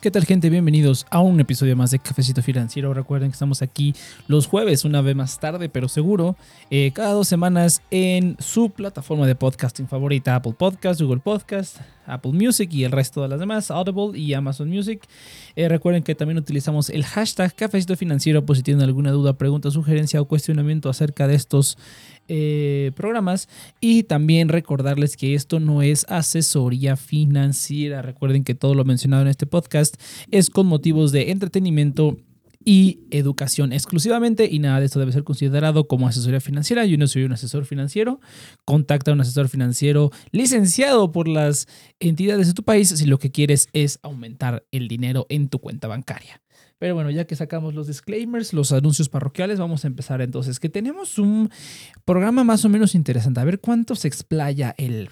¿Qué tal gente? Bienvenidos a un episodio más de Cafecito Financiero. Recuerden que estamos aquí los jueves, una vez más tarde, pero seguro, eh, cada dos semanas en su plataforma de podcasting favorita, Apple Podcast, Google Podcast, Apple Music y el resto de las demás, Audible y Amazon Music. Eh, recuerden que también utilizamos el hashtag Cafecito Financiero por si tienen alguna duda, pregunta, sugerencia o cuestionamiento acerca de estos eh, programas y también recordarles que esto no es asesoría financiera. Recuerden que todo lo mencionado en este podcast es con motivos de entretenimiento y educación exclusivamente y nada de esto debe ser considerado como asesoría financiera. Yo no soy un asesor financiero. Contacta a un asesor financiero licenciado por las entidades de tu país si lo que quieres es aumentar el dinero en tu cuenta bancaria. Pero bueno, ya que sacamos los disclaimers, los anuncios parroquiales, vamos a empezar entonces, que tenemos un programa más o menos interesante. A ver cuánto se explaya el,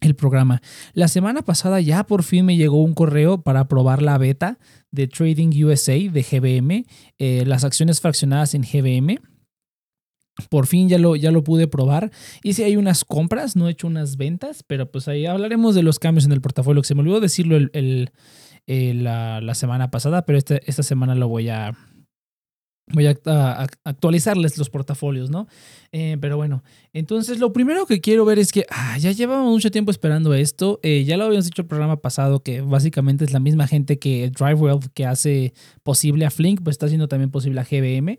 el programa. La semana pasada ya por fin me llegó un correo para probar la beta de Trading USA de GBM, eh, las acciones fraccionadas en GBM. Por fin ya lo, ya lo pude probar. Hice ahí unas compras, no he hecho unas ventas, pero pues ahí hablaremos de los cambios en el portafolio, que se me olvidó decirlo el eh, la, semana pasada, pero esta, esta semana lo voy a, voy a, actualizarles los portafolios, ¿no? Eh, pero bueno, entonces lo primero que quiero ver es que ah, ya llevamos mucho tiempo esperando esto. Eh, ya lo habíamos dicho el programa pasado que básicamente es la misma gente que DriveWell que hace posible a Flink, pues está haciendo también posible a GBM.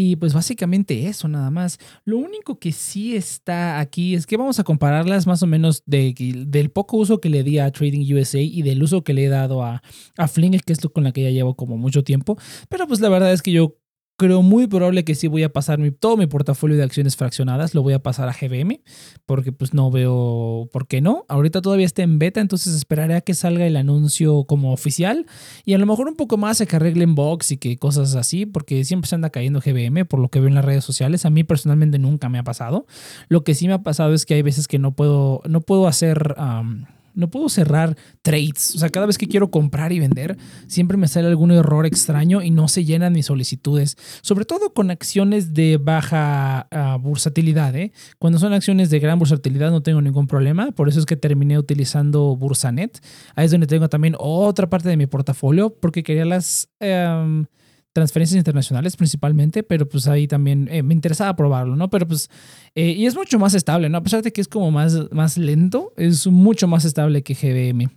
Y pues básicamente eso nada más. Lo único que sí está aquí es que vamos a compararlas más o menos de, del poco uso que le di a Trading USA y del uso que le he dado a, a Flink, que es con la que ya llevo como mucho tiempo. Pero pues la verdad es que yo creo muy probable que sí voy a pasar mi, todo mi portafolio de acciones fraccionadas, lo voy a pasar a GBM, porque pues no veo por qué no. Ahorita todavía está en beta, entonces esperaré a que salga el anuncio como oficial y a lo mejor un poco más a que arreglen box y que cosas así, porque siempre se anda cayendo GBM por lo que veo en las redes sociales. A mí personalmente nunca me ha pasado. Lo que sí me ha pasado es que hay veces que no puedo, no puedo hacer no puedo cerrar trades. O sea, cada vez que quiero comprar y vender, siempre me sale algún error extraño y no se llenan mis solicitudes. Sobre todo con acciones de baja uh, bursatilidad. ¿eh? Cuando son acciones de gran bursatilidad no tengo ningún problema. Por eso es que terminé utilizando Bursanet. Ahí es donde tengo también otra parte de mi portafolio porque quería las... Em, transferencias internacionales principalmente, pero pues ahí también eh, me interesaba probarlo, ¿no? Pero pues, eh, y es mucho más estable, ¿no? A pesar de que es como más, más lento, es mucho más estable que GBM.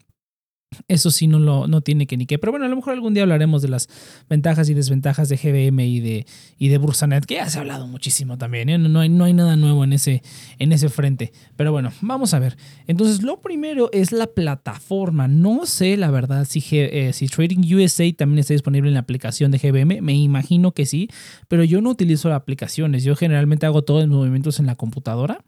Eso sí no, lo, no tiene que ni qué. Pero bueno, a lo mejor algún día hablaremos de las ventajas y desventajas de GBM y de, y de Bursanet, que ya se ha hablado muchísimo también. ¿eh? No, hay, no hay nada nuevo en ese, en ese frente. Pero bueno, vamos a ver. Entonces, lo primero es la plataforma. No sé, la verdad, si, eh, si Trading USA también está disponible en la aplicación de GBM. Me imagino que sí, pero yo no utilizo aplicaciones. Yo generalmente hago todos los movimientos en la computadora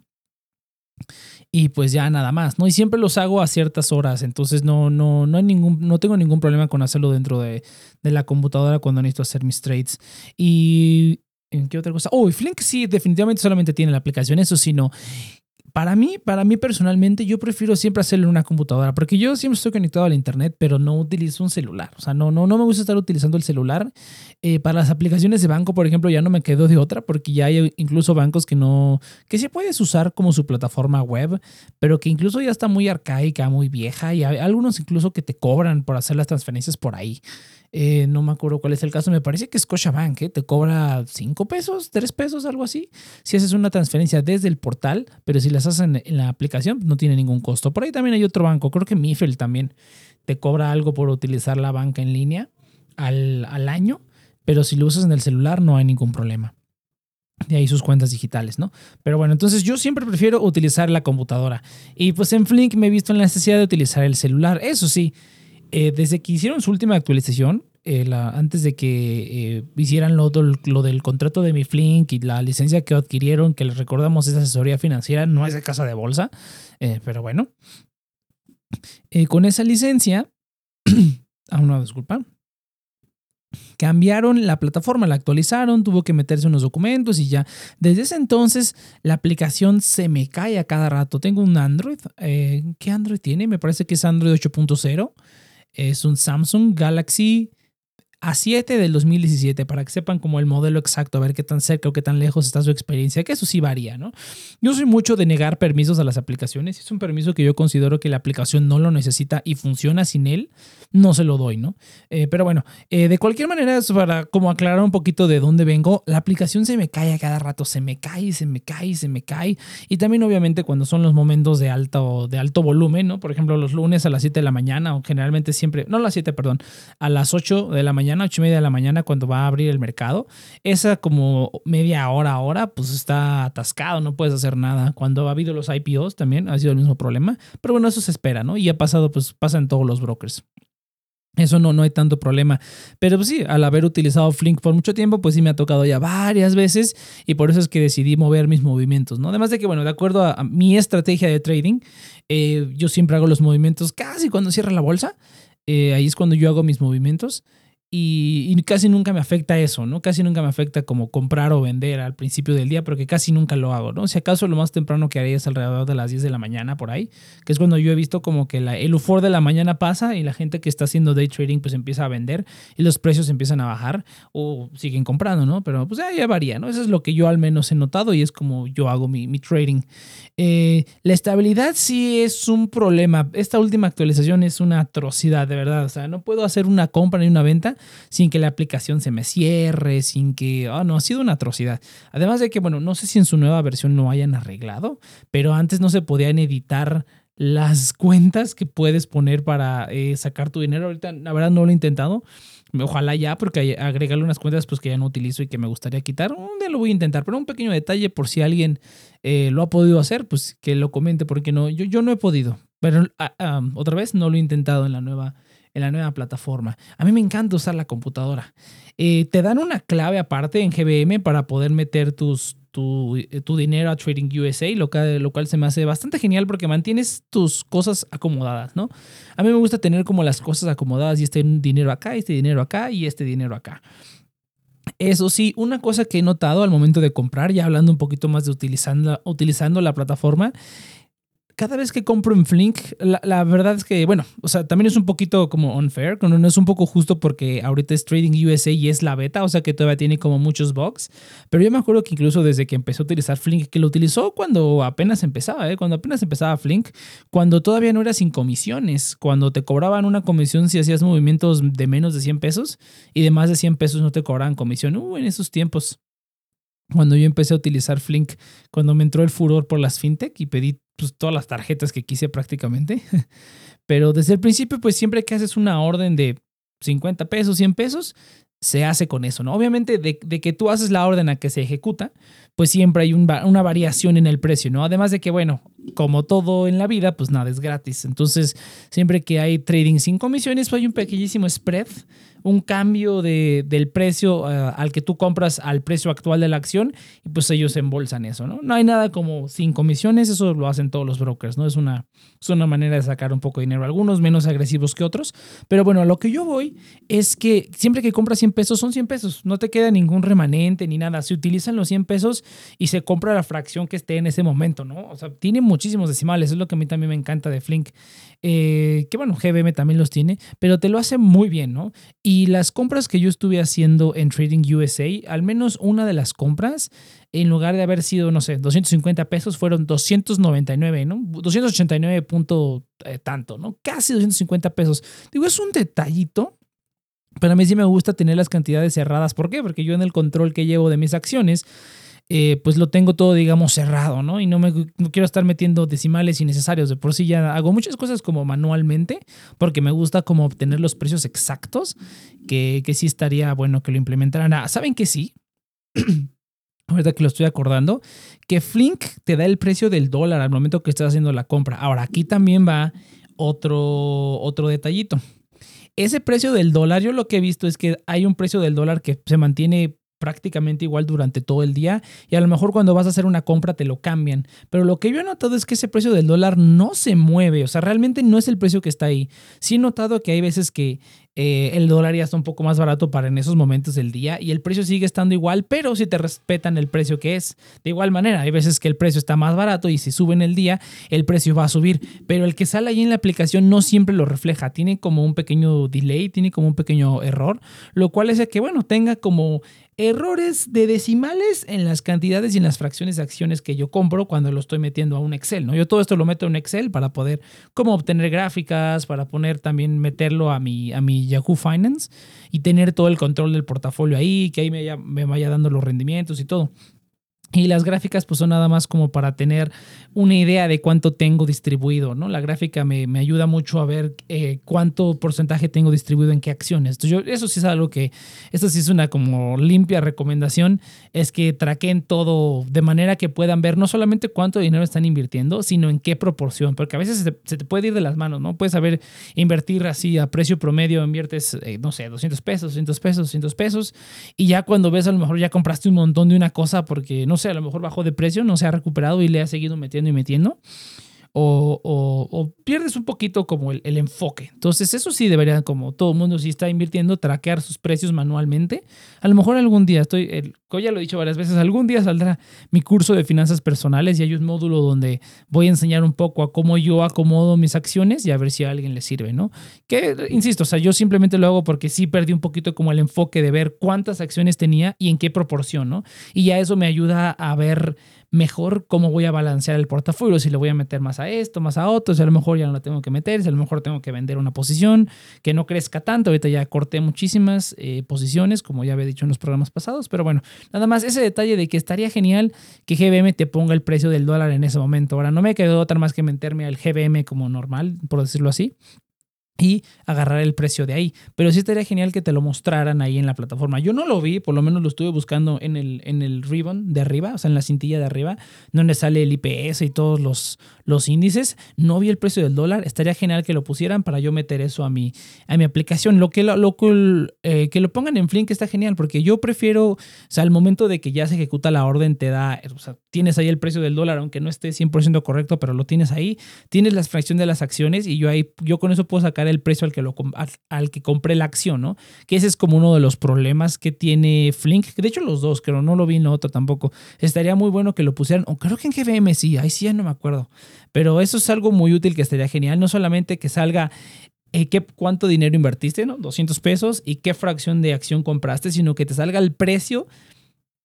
y pues ya nada más, ¿no? Y siempre los hago a ciertas horas, entonces no, no, no, hay ningún, no tengo ningún problema con hacerlo dentro de, de la computadora cuando necesito hacer mis trades. Y, ¿en qué otra cosa? Oh, y Flink sí, definitivamente solamente tiene la aplicación, eso sí, no. Para mí, para mí personalmente, yo prefiero siempre hacerlo en una computadora, porque yo siempre estoy conectado al internet, pero no utilizo un celular. O sea, no, no, no me gusta estar utilizando el celular. Eh, para las aplicaciones de banco, por ejemplo, ya no me quedo de otra, porque ya hay incluso bancos que no, que sí puedes usar como su plataforma web, pero que incluso ya está muy arcaica, muy vieja, y hay algunos incluso que te cobran por hacer las transferencias por ahí. Eh, no me acuerdo cuál es el caso, me parece que Scotiabank ¿eh? te cobra 5 pesos, 3 pesos, algo así, si haces una transferencia desde el portal, pero si las haces en, la aplicación no tiene ningún costo. Por ahí también hay otro banco, creo que Mifel también te cobra algo por utilizar la banca en línea al, al año, pero si lo usas en el celular no hay ningún problema. De ahí sus cuentas digitales, ¿no? Pero bueno, entonces yo siempre prefiero utilizar la computadora. Y pues en Flink me he visto la necesidad de utilizar el celular. Eso sí, eh, desde que hicieron su última actualización, eh, antes de que eh, hicieran lo, del contrato de mi Flink y la licencia que adquirieron, que les recordamos es asesoría financiera, no es de casa de bolsa, pero bueno. con esa licencia, a una disculpa, cambiaron la plataforma, la actualizaron, tuvo que meterse unos documentos y ya. Desde ese entonces la aplicación se me cae a cada rato. Tengo un Android. ¿Qué Android tiene? Me parece que es Android 8.0. Es un Samsung Galaxy A7 del 2017, para que sepan como el modelo exacto, a ver qué tan cerca o qué tan lejos está su experiencia, que eso sí varía, ¿no? Yo soy mucho de negar permisos a las aplicaciones. Es un permiso que yo considero que la aplicación no lo necesita y funciona sin él, no se lo doy, ¿no? Eh, pero bueno, eh, de cualquier manera, para como aclarar un poquito de dónde vengo, la aplicación se me cae a cada rato, se me cae, se me cae, se me cae. Y también obviamente cuando son los momentos de alto, de alto volumen, ¿no? Por ejemplo, los lunes a las 7 de la mañana, o generalmente siempre, no a las 7, perdón, a las 8 de la mañana, 8 y media de la mañana, cuando va a abrir el mercado, esa como media hora, hora, pues está atascado, no puedes hacer nada. Cuando ha habido los IPOs también ha sido el mismo problema, pero bueno, eso se espera, ¿no? Y ha pasado, pues pasa en todos los brokers. Eso no, no hay tanto problema. Pero pues sí, al haber utilizado Flink por mucho tiempo, pues sí me ha tocado ya varias veces y por eso es que decidí mover mis movimientos, ¿no? Además de que, bueno, de acuerdo a, mi estrategia de trading, eh, yo siempre hago los movimientos casi cuando cierra la bolsa. Eh, ahí es cuando yo hago mis movimientos y, casi nunca me afecta eso, ¿no? Casi nunca me afecta como comprar o vender al principio del día, porque casi nunca lo hago, ¿no? Si acaso lo más temprano que haría es alrededor de las 10 de la mañana por ahí, que es cuando yo he visto como que la, el UFOR de la mañana pasa y la gente que está haciendo day trading pues empieza a vender y los precios empiezan a bajar o siguen comprando, ¿no? Pero pues ya, varía, ¿no? Eso es lo que yo al menos he notado y es como yo hago mi, mi trading. Eh, la estabilidad sí es un problema. Esta última actualización es una atrocidad, de verdad. O sea, no puedo hacer una compra ni una venta sin que la aplicación se me cierre, sin que, ah, no, ha sido una atrocidad. Además de que, bueno, no sé si en su nueva versión lo hayan arreglado, pero antes no se podían editar las cuentas que puedes poner para eh, sacar tu dinero. Ahorita, la verdad, no lo he intentado. Ojalá ya, porque agregarle unas cuentas pues, que ya no utilizo y que me gustaría quitar. Un día lo voy a intentar, pero un pequeño detalle por si alguien eh, lo ha podido hacer, pues que lo comente, porque no, yo, no he podido. Pero ah, ah, otra vez no lo he intentado en la nueva en la nueva plataforma. A mí me encanta usar la computadora. Eh, te dan una clave aparte en GBM para poder meter tus, tu, eh, tu, dinero a Trading USA, lo, lo cual se me hace bastante genial porque mantienes tus cosas acomodadas, ¿no? A mí me gusta tener como las cosas acomodadas y este dinero acá, este dinero acá y este dinero acá. Eso sí, una cosa que he notado al momento de comprar, ya hablando un poquito más de utilizando, utilizando la plataforma, cada vez que compro en Flink, la, verdad es que, bueno, o sea, también es un poquito como unfair, no es un poco justo porque ahorita es Trading USA y es la beta, o sea que todavía tiene como muchos bugs. Pero yo me acuerdo que incluso desde que empezó a utilizar Flink, que lo utilizó cuando apenas empezaba, ¿eh? cuando apenas empezaba Flink, cuando todavía no era sin comisiones, cuando te cobraban una comisión si hacías movimientos de menos de 100 pesos y de más de 100 pesos no te cobraban comisión. Uh, en esos tiempos cuando yo empecé a utilizar Flink, cuando me entró el furor por las fintech y pedí pues, todas las tarjetas que quise prácticamente. Pero desde el principio, pues siempre que haces una orden de 50 pesos, 100 pesos, se hace con eso, ¿no? Obviamente de, que tú haces la orden a que se ejecuta, pues siempre hay una variación en el precio, ¿no? Además de que, bueno, como todo en la vida, pues nada es gratis. Entonces, siempre que hay trading sin comisiones, pues hay un pequeñísimo spread un cambio de, del precio eh, al que tú compras al precio actual de la acción y pues ellos embolsan eso, ¿no? No hay nada como sin comisiones, eso lo hacen todos los brokers, ¿no? Es una, es una manera de sacar un poco de dinero, algunos menos agresivos que otros, pero bueno, lo que yo voy es que siempre que compras 100 pesos son 100 pesos, no te queda ningún remanente ni nada, se utilizan los 100 pesos y se compra la fracción que esté en ese momento, ¿no? O sea, tiene muchísimos decimales, es lo que a mí también me encanta de Flink, eh, que bueno, GBM también los tiene, pero te lo hace muy bien, ¿no? Y las compras que yo estuve haciendo en Trading USA, al menos una de las compras, en lugar de haber sido, no sé, 250 pesos, fueron 299, ¿no? 289 punto eh, tanto, ¿no? Casi 250 pesos. Digo, es un detallito, pero a mí sí me gusta tener las cantidades cerradas. ¿Por qué? Porque yo en el control que llevo de mis acciones, eh, pues lo tengo todo, digamos, cerrado, ¿no? Y no, me, quiero estar metiendo decimales innecesarios. De por sí ya hago muchas cosas como manualmente, porque me gusta como obtener los precios exactos, que, que sí estaría bueno que lo implementaran. Ah, ¿Saben que sí? Ahorita que lo estoy acordando, que Flink te da el precio del dólar al momento que estás haciendo la compra. Ahora, aquí también va otro, otro detallito. Ese precio del dólar, yo lo que he visto es que hay un precio del dólar que se mantiene prácticamente igual durante todo el día y a lo mejor cuando vas a hacer una compra te lo cambian. Pero lo que yo he notado es que ese precio del dólar no se mueve, o sea, realmente no es el precio que está ahí. Sí he notado que hay veces que eh, el dólar ya está un poco más barato para en esos momentos del día y el precio sigue estando igual, pero si te respetan el precio que es. De igual manera, hay veces que el precio está más barato y si sube en el día, el precio va a subir, pero el que sale ahí en la aplicación no siempre lo refleja, tiene como un pequeño delay, tiene como un pequeño error, lo cual es que, bueno, tenga como errores de decimales en las cantidades y en las fracciones de acciones que yo compro cuando lo estoy metiendo a un Excel, ¿no? Yo todo esto lo meto en Excel para poder como obtener gráficas, para poner también meterlo a mi, a mi Yahoo Finance y tener todo el control del portafolio ahí, que ahí me, me vaya dando los rendimientos y todo. Y las gráficas pues son nada más como para tener una idea de cuánto tengo distribuido, ¿no? La gráfica me, ayuda mucho a ver eh, cuánto porcentaje tengo distribuido en qué acciones. Entonces yo, eso sí es algo que, esto sí es una como limpia recomendación, es que traquen todo de manera que puedan ver no solamente cuánto dinero están invirtiendo, sino en qué proporción, porque a veces se te, puede ir de las manos, ¿no? Puedes saber invertir así a precio promedio, inviertes, eh, no sé, 200 pesos, 200 pesos, 200 pesos, y ya cuando ves a lo mejor ya compraste un montón de una cosa porque, no sé, a lo mejor bajó de precio, no se ha recuperado y le ha seguido metiendo y metiendo. O, pierdes un poquito como el, enfoque. Entonces eso sí debería, como todo el mundo si está invirtiendo, traquear sus precios manualmente. A lo mejor algún día, estoy, el, ya lo he dicho varias veces, algún día saldrá mi curso de finanzas personales y hay un módulo donde voy a enseñar un poco a cómo yo acomodo mis acciones y a ver si a alguien le sirve, ¿no? Que, insisto, o sea, yo simplemente lo hago porque sí perdí un poquito como el enfoque de ver cuántas acciones tenía y en qué proporción, ¿no? Y ya eso me ayuda a ver mejor cómo voy a balancear el portafolio, si le voy a meter más a esto, más a otro, si a lo mejor ya no lo tengo que meter, si a lo mejor tengo que vender una posición que no crezca tanto, ahorita ya corté muchísimas eh, posiciones, como ya había dicho en los programas pasados, pero bueno, nada más ese detalle de que estaría genial que GBM te ponga el precio del dólar en ese momento. Ahora, no me quedó otra más que meterme al GBM como normal, por decirlo así y agarrar el precio de ahí. Pero sí estaría genial que te lo mostraran ahí en la plataforma. Yo no lo vi, por lo menos lo estuve buscando en el, en el ribbon de arriba, o sea, en la cintilla de arriba, donde sale el IPS y todos los, los índices. No vi el precio del dólar. Estaría genial que lo pusieran para yo meter eso a mi, a mi aplicación. Lo que lo, lo eh, que lo pongan en Flink está genial, porque yo prefiero, o sea, al momento de que ya se ejecuta la orden, te da, o sea, tienes ahí el precio del dólar, aunque no esté 100% correcto, pero lo tienes ahí. Tienes la fracción de las acciones y yo ahí, yo con eso puedo sacar el precio al que, lo, al, que compré la acción, ¿no? Que ese es como uno de los problemas que tiene Flink. De hecho, los dos, creo, no lo vi en otro tampoco. Estaría muy bueno que lo pusieran, o creo que en GBM sí, ahí sí ya no me acuerdo. Pero eso es algo muy útil que estaría genial. No solamente que salga eh, qué, cuánto dinero invertiste, ¿no? 200 pesos y qué fracción de acción compraste, sino que te salga el precio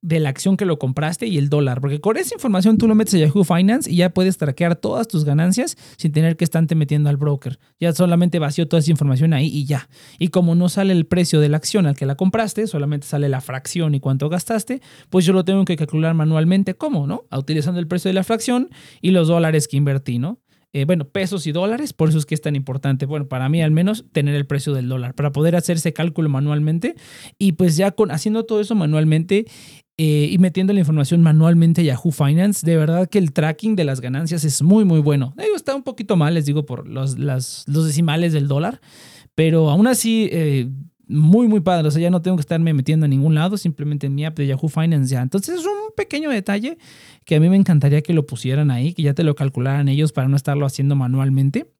de la acción que lo compraste y el dólar. Porque con esa información tú lo metes a Yahoo Finance y ya puedes traquear todas tus ganancias sin tener que estarte metiendo al broker. Ya solamente vació toda esa información ahí y ya. Y como no sale el precio de la acción al que la compraste, solamente sale la fracción y cuánto gastaste, pues yo lo tengo que calcular manualmente. ¿Cómo? ¿No? Utilizando el precio de la fracción y los dólares que invertí, ¿no? Eh, bueno, pesos y dólares, por eso es que es tan importante, bueno, para mí al menos, tener el precio del dólar, para poder hacer ese cálculo manualmente. Y pues ya con, haciendo todo eso manualmente, eh, y metiendo la información manualmente a Yahoo Finance, de verdad que el tracking de las ganancias es muy, muy bueno. Digo, está un poquito mal, les digo, por los, los decimales del dólar, pero aún así, eh, muy, muy padre. O sea, ya no tengo que estarme metiendo a ningún lado, simplemente en mi app de Yahoo Finance ya. Entonces es un pequeño detalle que a mí me encantaría que lo pusieran ahí, que ya te lo calcularan ellos para no estarlo haciendo manualmente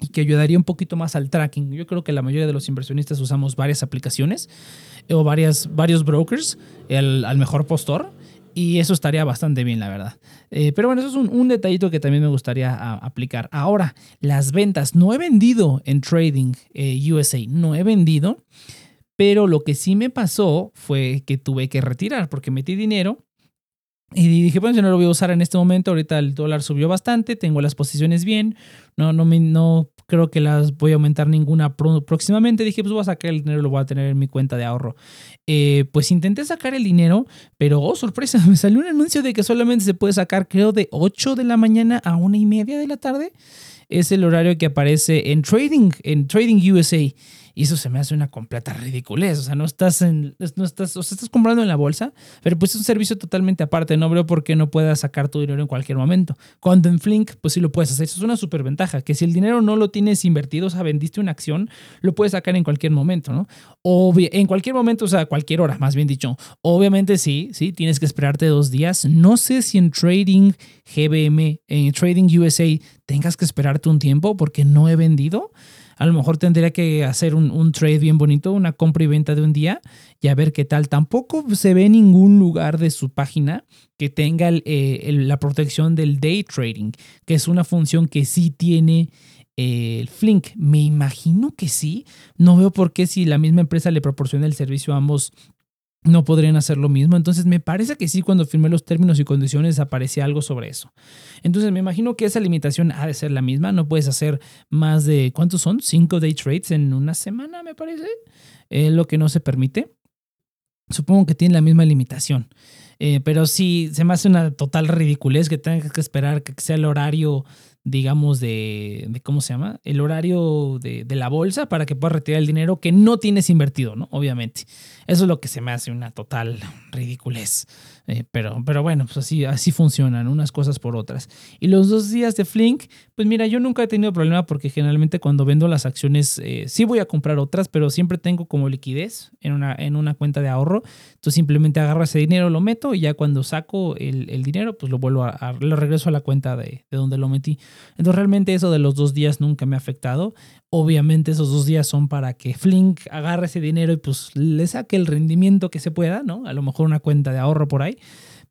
y que ayudaría un poquito más al tracking. Yo creo que la mayoría de los inversionistas usamos varias aplicaciones o varias, varios brokers al mejor postor y eso estaría bastante bien, la verdad. Eh, pero bueno, eso es un, detallito que también me gustaría aplicar. Ahora, las ventas. No he vendido en Trading eh, USA, no he vendido, pero lo que sí me pasó fue que tuve que retirar porque metí dinero y dije, bueno, yo no lo voy a usar en este momento. Ahorita el dólar subió bastante, tengo las posiciones bien. No, no, me, no creo que las voy a aumentar ninguna próximamente. Dije, pues voy a sacar el dinero, lo voy a tener en mi cuenta de ahorro. Eh, pues intenté sacar el dinero, pero oh, sorpresa, me salió un anuncio de que solamente se puede sacar, creo, de 8 de la mañana a una y media de la tarde. Es el horario que aparece en Trading, en Trading USA. Y eso se me hace una completa ridiculez. O sea, no estás en, no estás, o sea, estás comprando en la bolsa, pero pues es un servicio totalmente aparte. No veo por qué no puedas sacar tu dinero en cualquier momento. Cuando en Flink, pues sí lo puedes hacer. Eso es una super ventaja, que si el dinero no lo tienes invertido, o sea, vendiste una acción, lo puedes sacar en cualquier momento, ¿no? O en cualquier momento, o sea, cualquier hora, más bien dicho. Obviamente sí, sí, tienes que esperarte dos días. No sé si en Trading GBM, en Trading USA, tengas que esperarte un tiempo porque no he vendido. A lo mejor tendría que hacer un, trade bien bonito, una compra y venta de un día y a ver qué tal. Tampoco se ve ningún lugar de su página que tenga eh, la protección del day trading, que es una función que sí tiene eh, el Flink. Me imagino que sí. No veo por qué si la misma empresa le proporciona el servicio a ambos no podrían hacer lo mismo. Entonces me parece que sí, cuando firmé los términos y condiciones aparecía algo sobre eso. Entonces me imagino que esa limitación ha de ser la misma. No puedes hacer más de, ¿cuántos son? Cinco day trades en una semana, me parece. Es lo que no se permite. Supongo que tiene la misma limitación. Eh, pero sí, se me hace una total ridiculez que tengas que esperar que sea el horario digamos, de, ¿cómo se llama? El horario de, de, la bolsa para que puedas retirar el dinero que no tienes invertido, ¿no? Obviamente. Eso es lo que se me hace una total ridiculez. Eh, pero, pero bueno, pues así, así funcionan unas cosas por otras. Y los dos días de Flink, pues mira, yo nunca he tenido problema porque generalmente cuando vendo las acciones eh, sí voy a comprar otras, pero siempre tengo como liquidez en una, en una cuenta de ahorro. Entonces simplemente agarro ese dinero, lo meto y ya cuando saco el, dinero, pues lo vuelvo a, lo regreso a la cuenta de, de donde lo metí. Entonces realmente eso de los dos días nunca me ha afectado. Obviamente esos dos días son para que Flink agarre ese dinero y pues le saque el rendimiento que se pueda, ¿no? A lo mejor una cuenta de ahorro por ahí,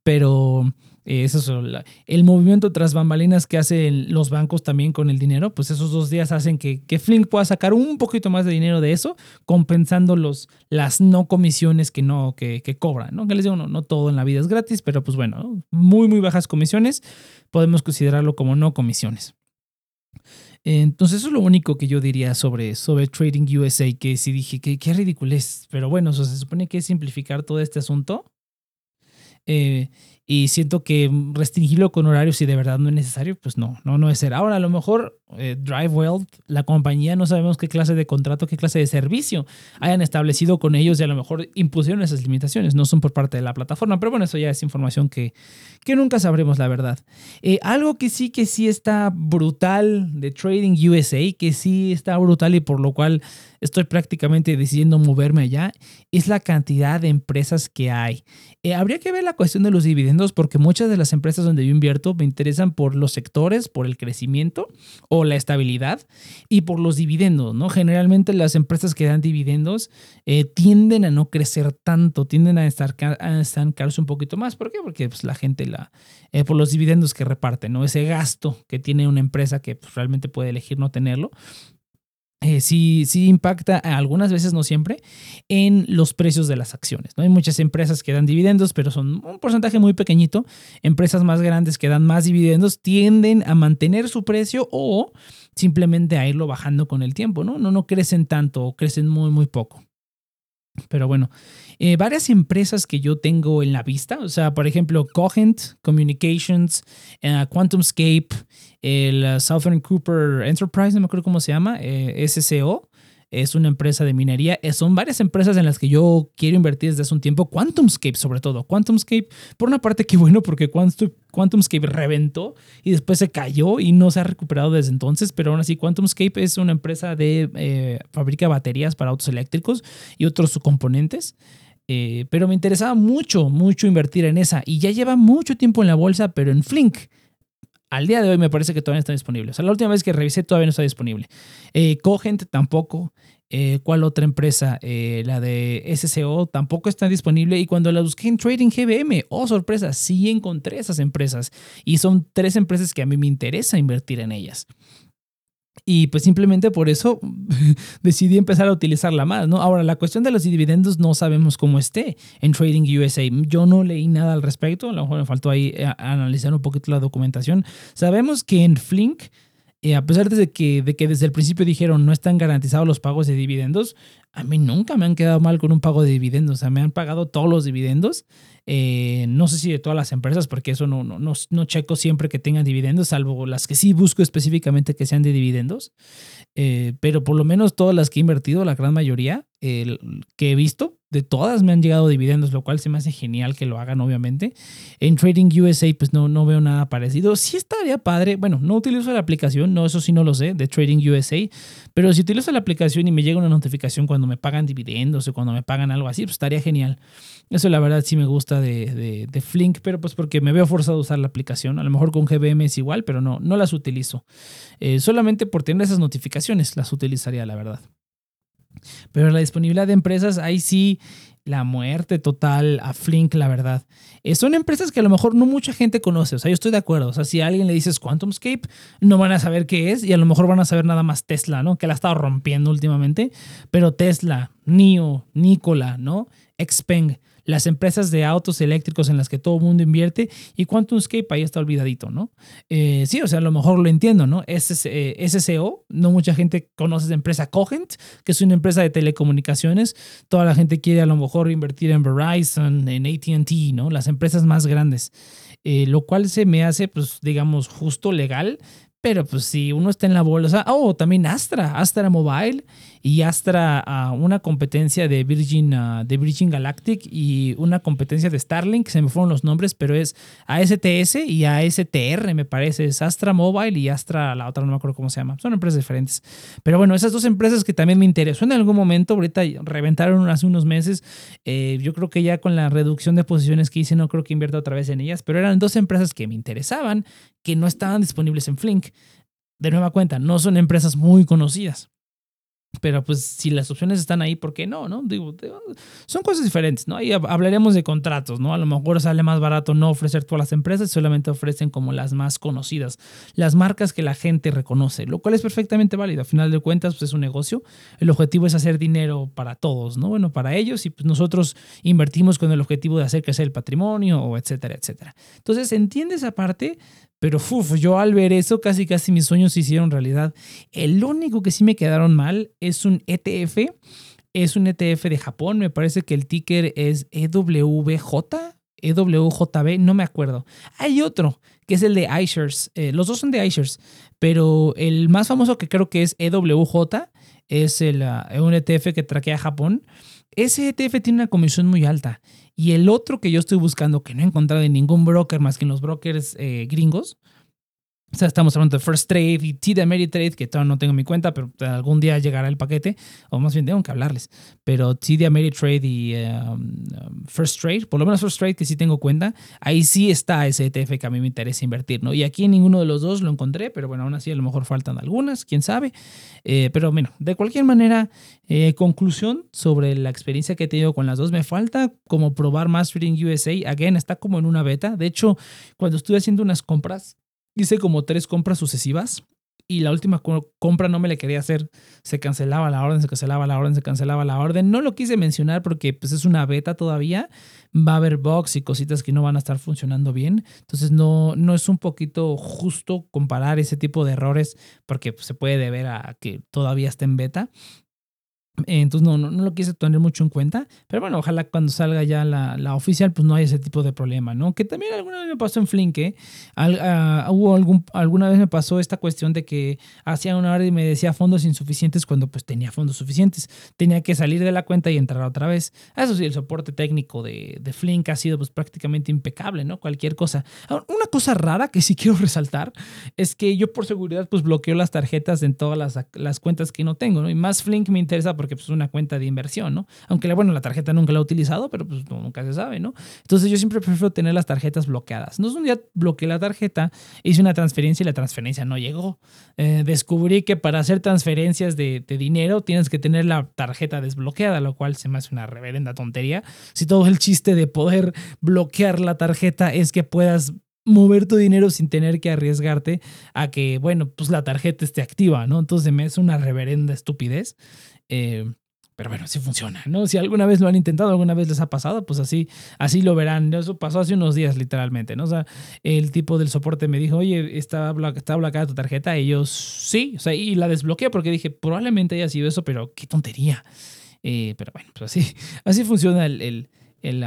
pero eso es el movimiento tras bambalinas que hacen los bancos también con el dinero, pues esos dos días hacen que, que Flink pueda sacar un poquito más de dinero de eso, compensando los, las no comisiones que no que, que cobran, ¿no? Que les digo, no, no todo en la vida es gratis, pero pues bueno, muy, muy bajas comisiones, podemos considerarlo como no comisiones. Entonces, eso es lo único que yo diría sobre, sobre Trading USA, que sí dije que qué ridiculez. Pero bueno, se supone que es simplificar todo este asunto. Eh, y siento que restringirlo con horarios si de verdad no es necesario, pues no, no, no es ser. Ahora, a lo mejor eh, DriveWell, la compañía, no sabemos qué clase de contrato, qué clase de servicio hayan establecido con ellos y a lo mejor impusieron esas limitaciones, no son por parte de la plataforma, pero bueno, eso ya es información que, que nunca sabremos la verdad. Eh, algo que sí, que sí está brutal de Trading USA, que sí está brutal y por lo cual estoy prácticamente decidiendo moverme allá, es la cantidad de empresas que hay. Eh, habría que ver la cuestión de los dividendos porque muchas de las empresas donde yo invierto me interesan por los sectores, por el crecimiento o la estabilidad y por los dividendos, ¿no? Generalmente las empresas que dan dividendos eh, tienden a no crecer tanto, tienden a, estar, a estancarse un poquito más. ¿Por qué? Porque pues, la gente la... Eh, por los dividendos que reparte, ¿no? Ese gasto que tiene una empresa que pues, realmente puede elegir no tenerlo, eh, sí, sí impacta algunas veces, no siempre, en los precios de las acciones. ¿no? Hay muchas empresas que dan dividendos, pero son un porcentaje muy pequeñito. Empresas más grandes que dan más dividendos tienden a mantener su precio o simplemente a irlo bajando con el tiempo. No, no, no crecen tanto o crecen muy, muy poco. Pero bueno, eh, varias empresas que yo tengo en la vista, o sea, por ejemplo, Cogent Communications, uh, QuantumScape, el uh, Southern Cooper Enterprise, no me acuerdo cómo se llama, eh, SCO, es una empresa de minería. Eh, son varias empresas en las que yo quiero invertir desde hace un tiempo. QuantumScape, sobre todo. QuantumScape, por una parte, qué bueno, porque QuantumScape reventó y después se cayó y no se ha recuperado desde entonces. Pero aún así, QuantumScape es una empresa de eh, fabrica baterías para autos eléctricos y otros componentes. Eh, pero me interesaba mucho, mucho invertir en esa. Y ya lleva mucho tiempo en la bolsa, pero en Flink. Al día de hoy me parece que todavía no está disponible. O sea, la última vez que revisé todavía no está disponible. Eh, Cogent tampoco. Eh, ¿Cuál otra empresa? Eh, la de SCO tampoco está disponible. Y cuando la busqué en Trading GBM, oh sorpresa, sí encontré esas empresas. Y son tres empresas que a mí me interesa invertir en ellas. Y pues simplemente por eso decidí empezar a utilizarla más, ¿no? Ahora, la cuestión de los dividendos no sabemos cómo esté en Trading USA. Yo no leí nada al respecto, a lo mejor me faltó ahí eh, analizar un poquito la documentación. Sabemos que en Flink, eh, a pesar de que, de que desde el principio dijeron no están garantizados los pagos de dividendos, a mí nunca me han quedado mal con un pago de dividendos. O sea, me han pagado todos los dividendos eh, no sé si de todas las empresas, porque eso no, no, no, checo siempre que tengan dividendos, salvo las que sí busco específicamente que sean de dividendos. Eh, pero por lo menos todas las que he invertido, la gran mayoría que he visto, de todas me han llegado dividendos, lo cual se me hace genial que lo hagan, obviamente. En Trading USA, pues no, no veo nada parecido. Sí estaría padre. Bueno, no utilizo la aplicación, no, eso sí no lo sé, de Trading USA, Pero si utilizo la aplicación y me llega una notificación cuando me pagan dividendos o cuando me pagan algo así, pues estaría genial. Eso la verdad sí me gusta de, de, Flink, pero pues porque me veo forzado a usar la aplicación. A lo mejor con GBM es igual, pero no, no las utilizo. Eh, solamente por tener esas notificaciones las utilizaría, la verdad. Pero la disponibilidad de empresas, ahí sí la muerte total a Flink, la verdad. Eh, son empresas que a lo mejor no mucha gente conoce, o sea, yo estoy de acuerdo. O sea, si a alguien le dices QuantumScape, no van a saber qué es y a lo mejor van a saber nada más Tesla, ¿no? Que la ha estado rompiendo últimamente. Pero Tesla, NIO, Nikola, ¿no? Xpeng las empresas de autos eléctricos en las que todo el mundo invierte y QuantumScape ahí está olvidadito, ¿no? Eh, sí, o sea, a lo mejor lo entiendo, ¿no? SCO, no mucha gente conoce esa empresa Cogent, que es una empresa de telecomunicaciones. Toda la gente quiere a lo mejor invertir en Verizon, en ATT, ¿no? Las empresas más grandes. Eh, lo cual se me hace, pues, digamos, justo legal, pero pues si uno está en la bolsa, oh, también Astra, Astra Mobile y Astra uh, una competencia de Virgin, de Virgin Galactic y una competencia de Starlink, se me fueron los nombres, pero es ASTS y ASTR, me parece, es Astra Mobile y Astra, la otra no me acuerdo cómo se llama, son empresas diferentes. Pero bueno, esas dos empresas que también me interesó en algún momento, ahorita reventaron hace unos meses, eh, yo creo que ya con la reducción de posiciones que hice no creo que invierta otra vez en ellas, pero eran dos empresas que me interesaban, que no estaban disponibles en Flink. De nueva cuenta, no son empresas muy conocidas. Pero pues si las opciones están ahí, ¿por qué no? no? Digo, son cosas diferentes, ¿no? Ahí hablaremos de contratos, ¿no? A lo mejor sale más barato no ofrecer todas las empresas, solamente ofrecen como las más conocidas, las marcas que la gente reconoce, lo cual es perfectamente válido. A final de cuentas, pues es un negocio. El objetivo es hacer dinero para todos, ¿no? Bueno, para ellos y pues nosotros invertimos con el objetivo de hacer crecer el patrimonio, etcétera, etcétera. Entonces, entiende esa parte, pero uf, yo al ver eso, casi casi mis sueños se hicieron realidad. El único que sí me quedaron mal es un ETF. Es un ETF de Japón. Me parece que el ticker es EWJ. EWJB, no me acuerdo. Hay otro que es el de iShares. Eh, los dos son de iShares, pero el más famoso que creo que es EWJ es el, ah, un ETF que traquea Japón. Ese ETF tiene una comisión muy alta y el otro que yo estoy buscando, que no he encontrado en ningún broker más que en los brokers eh, gringos, o sea, estamos hablando de First Trade y TD Ameritrade, que todavía no tengo en mi cuenta, pero algún día llegará el paquete, o más bien tengo que hablarles. Pero TD Ameritrade y um, First Trade, por lo menos First Trade, que sí tengo cuenta, ahí sí está ese ETF que a mí me interesa invertir, ¿no? Y aquí en ninguno de los dos lo encontré, pero bueno, aún así a lo mejor faltan algunas, quién sabe. Eh, pero bueno, de cualquier manera, eh, conclusión sobre la experiencia que he tenido con las dos, me falta como probar más Trading USA. Again, está como en una beta. De hecho, cuando estuve haciendo unas compras, hice como tres compras sucesivas y la última compra no me la quería hacer. Se cancelaba la orden, se cancelaba la orden, se cancelaba la orden. No lo quise mencionar porque pues, es una beta todavía. Va a haber bugs y cositas que no van a estar funcionando bien. Entonces no, no es un poquito justo comparar ese tipo de errores porque pues, se puede deber a que todavía está en beta. Entonces no, no, lo quise tener mucho en cuenta, pero bueno, ojalá cuando salga ya la, la, oficial pues no haya ese tipo de problema, ¿no? Que también alguna vez me pasó en Flink, ¿eh? Ah, hubo algún, alguna vez me pasó esta cuestión de que hacía una hora y me decía fondos insuficientes cuando pues tenía fondos suficientes, tenía que salir de la cuenta y entrar otra vez. Eso sí, el soporte técnico de, de Flink ha sido pues prácticamente impecable, ¿no? Cualquier cosa. Una cosa rara que sí quiero resaltar es que yo por seguridad pues bloqueo las tarjetas en todas las, las cuentas que no tengo, ¿no? Y más Flink me interesa porque pues, es una cuenta de inversión, ¿no? Aunque, bueno, la tarjeta nunca la he utilizado, pero pues nunca se sabe, ¿no? Entonces yo siempre prefiero tener las tarjetas bloqueadas. No es un día bloqueé la tarjeta, hice una transferencia y la transferencia no llegó. Eh, descubrí que para hacer transferencias de, de dinero tienes que tener la tarjeta desbloqueada, lo cual se me hace una reverenda tontería. Si todo el chiste de poder bloquear la tarjeta es que puedas mover tu dinero sin tener que arriesgarte a que, bueno, pues la tarjeta esté activa, ¿no? Entonces me es una reverenda estupidez. Eh, pero bueno, sí funciona, ¿no? Si alguna vez lo han intentado, alguna vez les ha pasado, pues así, así lo verán. Eso pasó hace unos días, literalmente, ¿no? O sea, el tipo del soporte me dijo, oye, ¿está, está bloqueada tu tarjeta? Y yo, sí, o sea, y la desbloqueé porque dije, probablemente haya sido eso, pero qué tontería. Eh, pero bueno, pues así, así funciona el, el, el,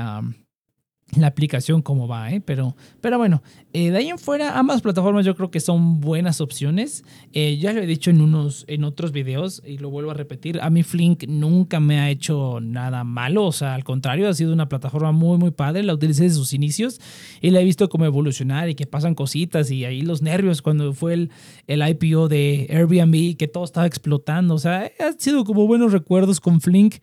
la aplicación cómo va, ¿eh? Pero, pero bueno, eh, de ahí en fuera, ambas plataformas yo creo que son buenas opciones. Eh, ya lo he dicho en, unos, en otros videos y lo vuelvo a repetir. A mí Flink nunca me ha hecho nada malo, o sea, al contrario, ha sido una plataforma muy, muy padre. La utilicé desde sus inicios y la he visto como evolucionar y que pasan cositas y ahí los nervios cuando fue el, el IPO de Airbnb, que todo estaba explotando. O sea, ha sido como buenos recuerdos con Flink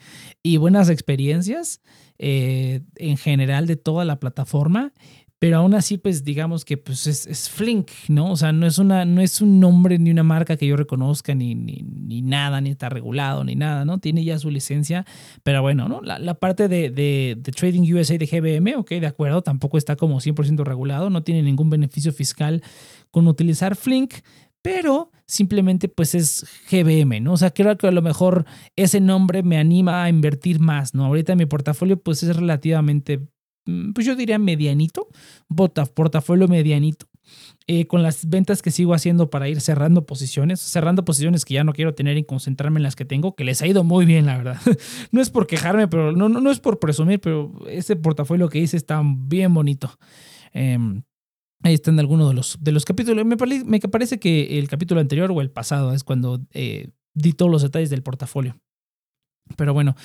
y buenas experiencias. Eh, en general de toda la plataforma, pero aún así, pues digamos que pues es, Flink, ¿no? O sea, no es, una, no es un nombre ni una marca que yo reconozca, ni, ni, nada, ni está regulado, ni nada, ¿no? Tiene ya su licencia, pero bueno, ¿no? La, parte de, de, Trading USA de GBM, ok, de acuerdo, tampoco está como 100% regulado, no tiene ningún beneficio fiscal con utilizar Flink, pero simplemente pues es GBM, ¿no? O sea, creo que a lo mejor ese nombre me anima a invertir más, ¿no? Ahorita mi portafolio pues es relativamente, mm, pues yo diría medianito, portafolio medianito. Eh, con las ventas que sigo haciendo para ir cerrando posiciones, cerrando posiciones que ya no quiero tener y concentrarme en las que tengo, que les ha ido muy bien, la verdad. no es por quejarme, pero no, no, no es por presumir, pero ese portafolio que hice está bien bonito. Eh, Ahí están algunos de los, de los capítulos. Me, parece que el capítulo anterior o el pasado es cuando eh, di todos los detalles del portafolio. Pero bueno,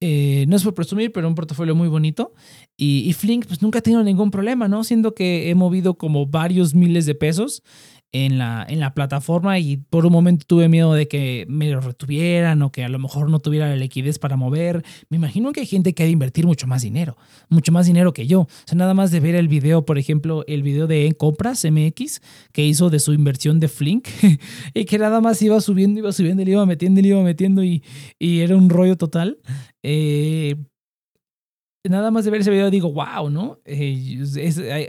eh, no es por presumir, pero un portafolio muy bonito. Y, y, Flink, pues nunca ha tenido ningún problema, ¿no? Siendo que he movido como varios miles de pesos en la, en la plataforma y por un momento tuve miedo de que me lo retuvieran o que a lo mejor no tuviera la liquidez para mover. Me imagino que hay gente que ha de invertir mucho más dinero, mucho más dinero que yo. O sea, nada más de ver el video, por ejemplo, el video de Compras MX que hizo de su inversión de Flink y que nada más iba subiendo, iba subiendo, le iba metiendo, iba metiendo y, y era un rollo total. Eh, nada más de ver ese video digo, wow, ¿no? Eh,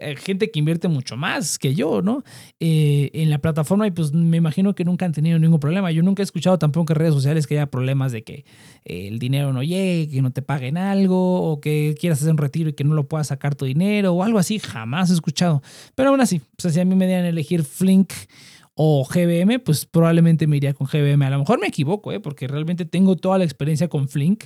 hay, gente que invierte mucho más que yo, ¿no? Eh, en la plataforma y pues me imagino que nunca han tenido ningún problema. Yo nunca he escuchado tampoco en redes sociales que haya problemas de que eh, el dinero no llegue, que no te paguen algo o que quieras hacer un retiro y que no lo puedas sacar tu dinero o algo así. Jamás he escuchado. Pero aún así, pues si a mí me dieran elegir Flink o GBM, pues probablemente me iría con GBM. A lo mejor me equivoco, ¿eh? porque realmente tengo toda la experiencia con Flink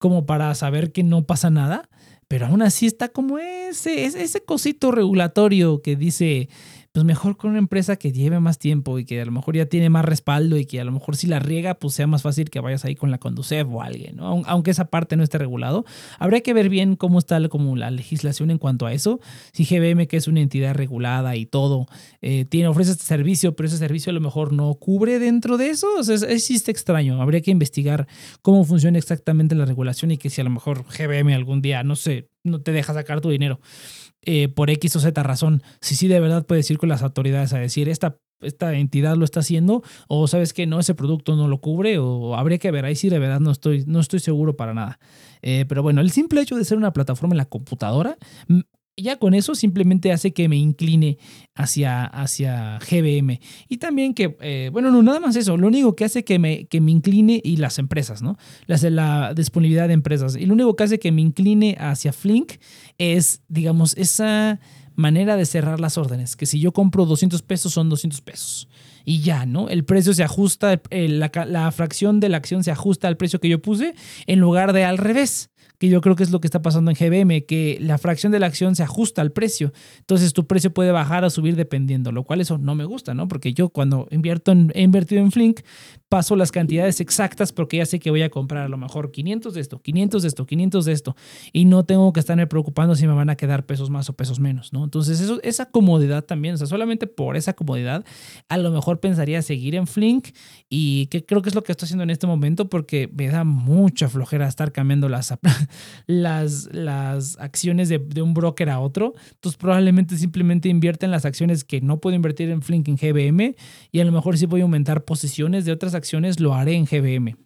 como para saber que no pasa nada, pero aún así está como ese, ese cosito regulatorio que dice, pues mejor con una empresa que lleve más tiempo y que a lo mejor ya tiene más respaldo y que a lo mejor si la riega, pues sea más fácil que vayas ahí con la Conducef o alguien, ¿no? Aunque esa parte no esté regulado. Habría que ver bien cómo está como la legislación en cuanto a eso. Si GBM, que es una entidad regulada y todo, eh, tiene, ofrece este servicio, pero ese servicio a lo mejor no cubre dentro de eso, o sea, existe extraño. Habría que investigar cómo funciona exactamente la regulación y que si a lo mejor GBM algún día, no sé, no te deja sacar tu dinero eh, por X o Z razón, si sí de verdad puedes ir con las autoridades a decir, esta, esta entidad lo está haciendo, o sabes que no, ese producto no lo cubre, o habría que ver, ahí sí de verdad no estoy, no estoy seguro para nada. Eh, pero bueno, el simple hecho de ser una plataforma en la computadora ya con eso simplemente hace que me incline hacia, hacia GBM. Y también que, eh, bueno, no, nada más eso, lo único que hace que me, que me incline y las empresas, ¿no? Las la disponibilidad de empresas. Y lo único que hace que me incline hacia Flink es, digamos, esa manera de cerrar las órdenes, que si yo compro 200 pesos son 200 pesos. Y ya, ¿no? El precio se ajusta, la, la fracción de la acción se ajusta al precio que yo puse en lugar de al revés que yo creo que es lo que está pasando en GBM, que la fracción de la acción se ajusta al precio. Entonces tu precio puede bajar o subir dependiendo, lo cual eso no me gusta, ¿no? Porque yo cuando invierto en, he invertido en Flink, paso las cantidades exactas porque ya sé que voy a comprar a lo mejor 500 de esto, 500 de esto, 500 de esto, y no tengo que estarme preocupando si me van a quedar pesos más o pesos menos, ¿no? Entonces eso, esa comodidad también, o sea, solamente por esa comodidad, a lo mejor pensaría seguir en Flink y que creo que es lo que estoy haciendo en este momento porque me da mucha flojera estar cambiando las, las, las acciones de, un broker a otro. Entonces probablemente simplemente invierte en las acciones que no puedo invertir en Flink en GBM y a lo mejor si voy a aumentar posiciones de otras acciones lo haré en GBM.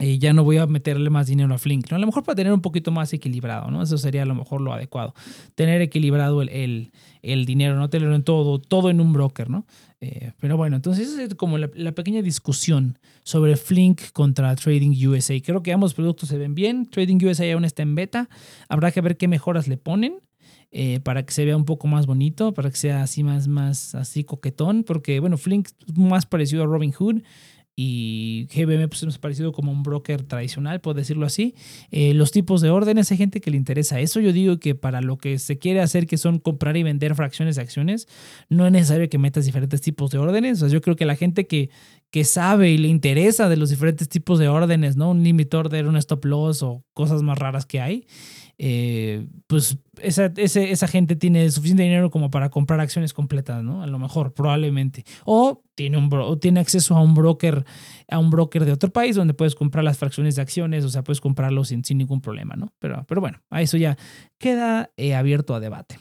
Y ya no voy a meterle más dinero a Flink, ¿no? A lo mejor para tener un poquito más equilibrado, ¿no? Eso sería a lo mejor lo adecuado. Tener equilibrado el, el, dinero, no tenerlo en todo, todo en un broker, ¿no? Eh, pero bueno, entonces es como la, pequeña discusión sobre Flink contra Trading USA. Creo que ambos productos se ven bien. Trading USA aún está en beta. Habrá que ver qué mejoras le ponen. Eh, para que se vea un poco más bonito, para que sea así más, más así coquetón, porque bueno, Flink es más parecido a Robin Hood y GBM pues ha parecido como un broker tradicional, por decirlo así. Eh, los tipos de órdenes, hay gente que le interesa eso. Yo digo que para lo que se quiere hacer, que son comprar y vender fracciones de acciones, no es necesario que metas diferentes tipos de órdenes. O sea, yo creo que la gente que, que sabe y le interesa de los diferentes tipos de órdenes, ¿no? Un limit order, un stop loss o cosas más raras que hay, eh, pues esa, esa gente tiene suficiente dinero como para comprar acciones completas, ¿no? A lo mejor, probablemente. O tiene, un tiene acceso a un broker, a un broker de otro país donde puedes comprar las fracciones de acciones, o sea, puedes comprarlos sin, sin ningún problema, ¿no? Pero, pero bueno, a eso ya queda eh, abierto a debate.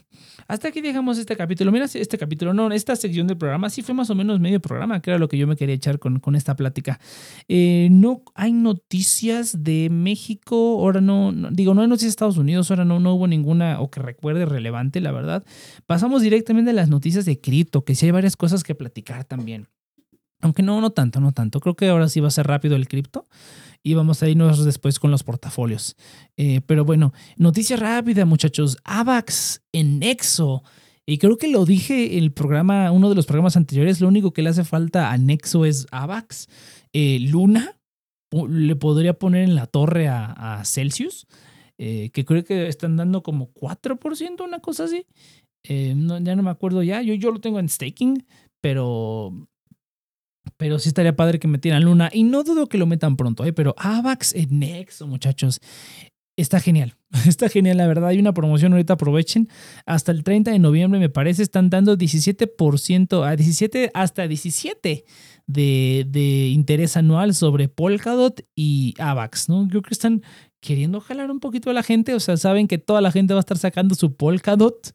Hasta aquí dejamos este capítulo. Mira, este capítulo, no, esta sección del programa sí fue más o menos medio programa, que era lo que yo me quería echar con, con esta plática. Eh, no hay noticias de México, ahora no, digo, no hay noticias de Estados Unidos, ahora no, no hubo ninguna, que recuerde relevante, la verdad. Pasamos directamente a las noticias de cripto, que sí hay varias cosas que platicar también. Aunque no, no tanto, no tanto. Creo que ahora sí va a ser rápido el cripto y vamos a irnos después con los portafolios. Eh, pero bueno, noticia rápida, muchachos. AVAX en Nexo. Y creo que lo dije el programa, uno de los programas anteriores, lo único que le hace falta a Nexo es AVAX. Eh, Luna le podría poner en la torre a, Celsius, eh, que creo que están dando como 4%, una cosa así. ya no me acuerdo ya, yo, yo lo tengo en staking, pero pero sí estaría padre que metieran Luna. Y no dudo que lo metan pronto, ¿eh? pero AVAX en Nexo, muchachos. Está genial, está genial, la verdad. Hay una promoción ahorita, aprovechen. Hasta el 30 de noviembre, me parece, están dando 17% a 17 hasta 17 de, de interés anual sobre Polkadot y AVAX, ¿no? Creo que están queriendo jalar un poquito a la gente. O sea, saben que toda la gente va a estar sacando su Polkadot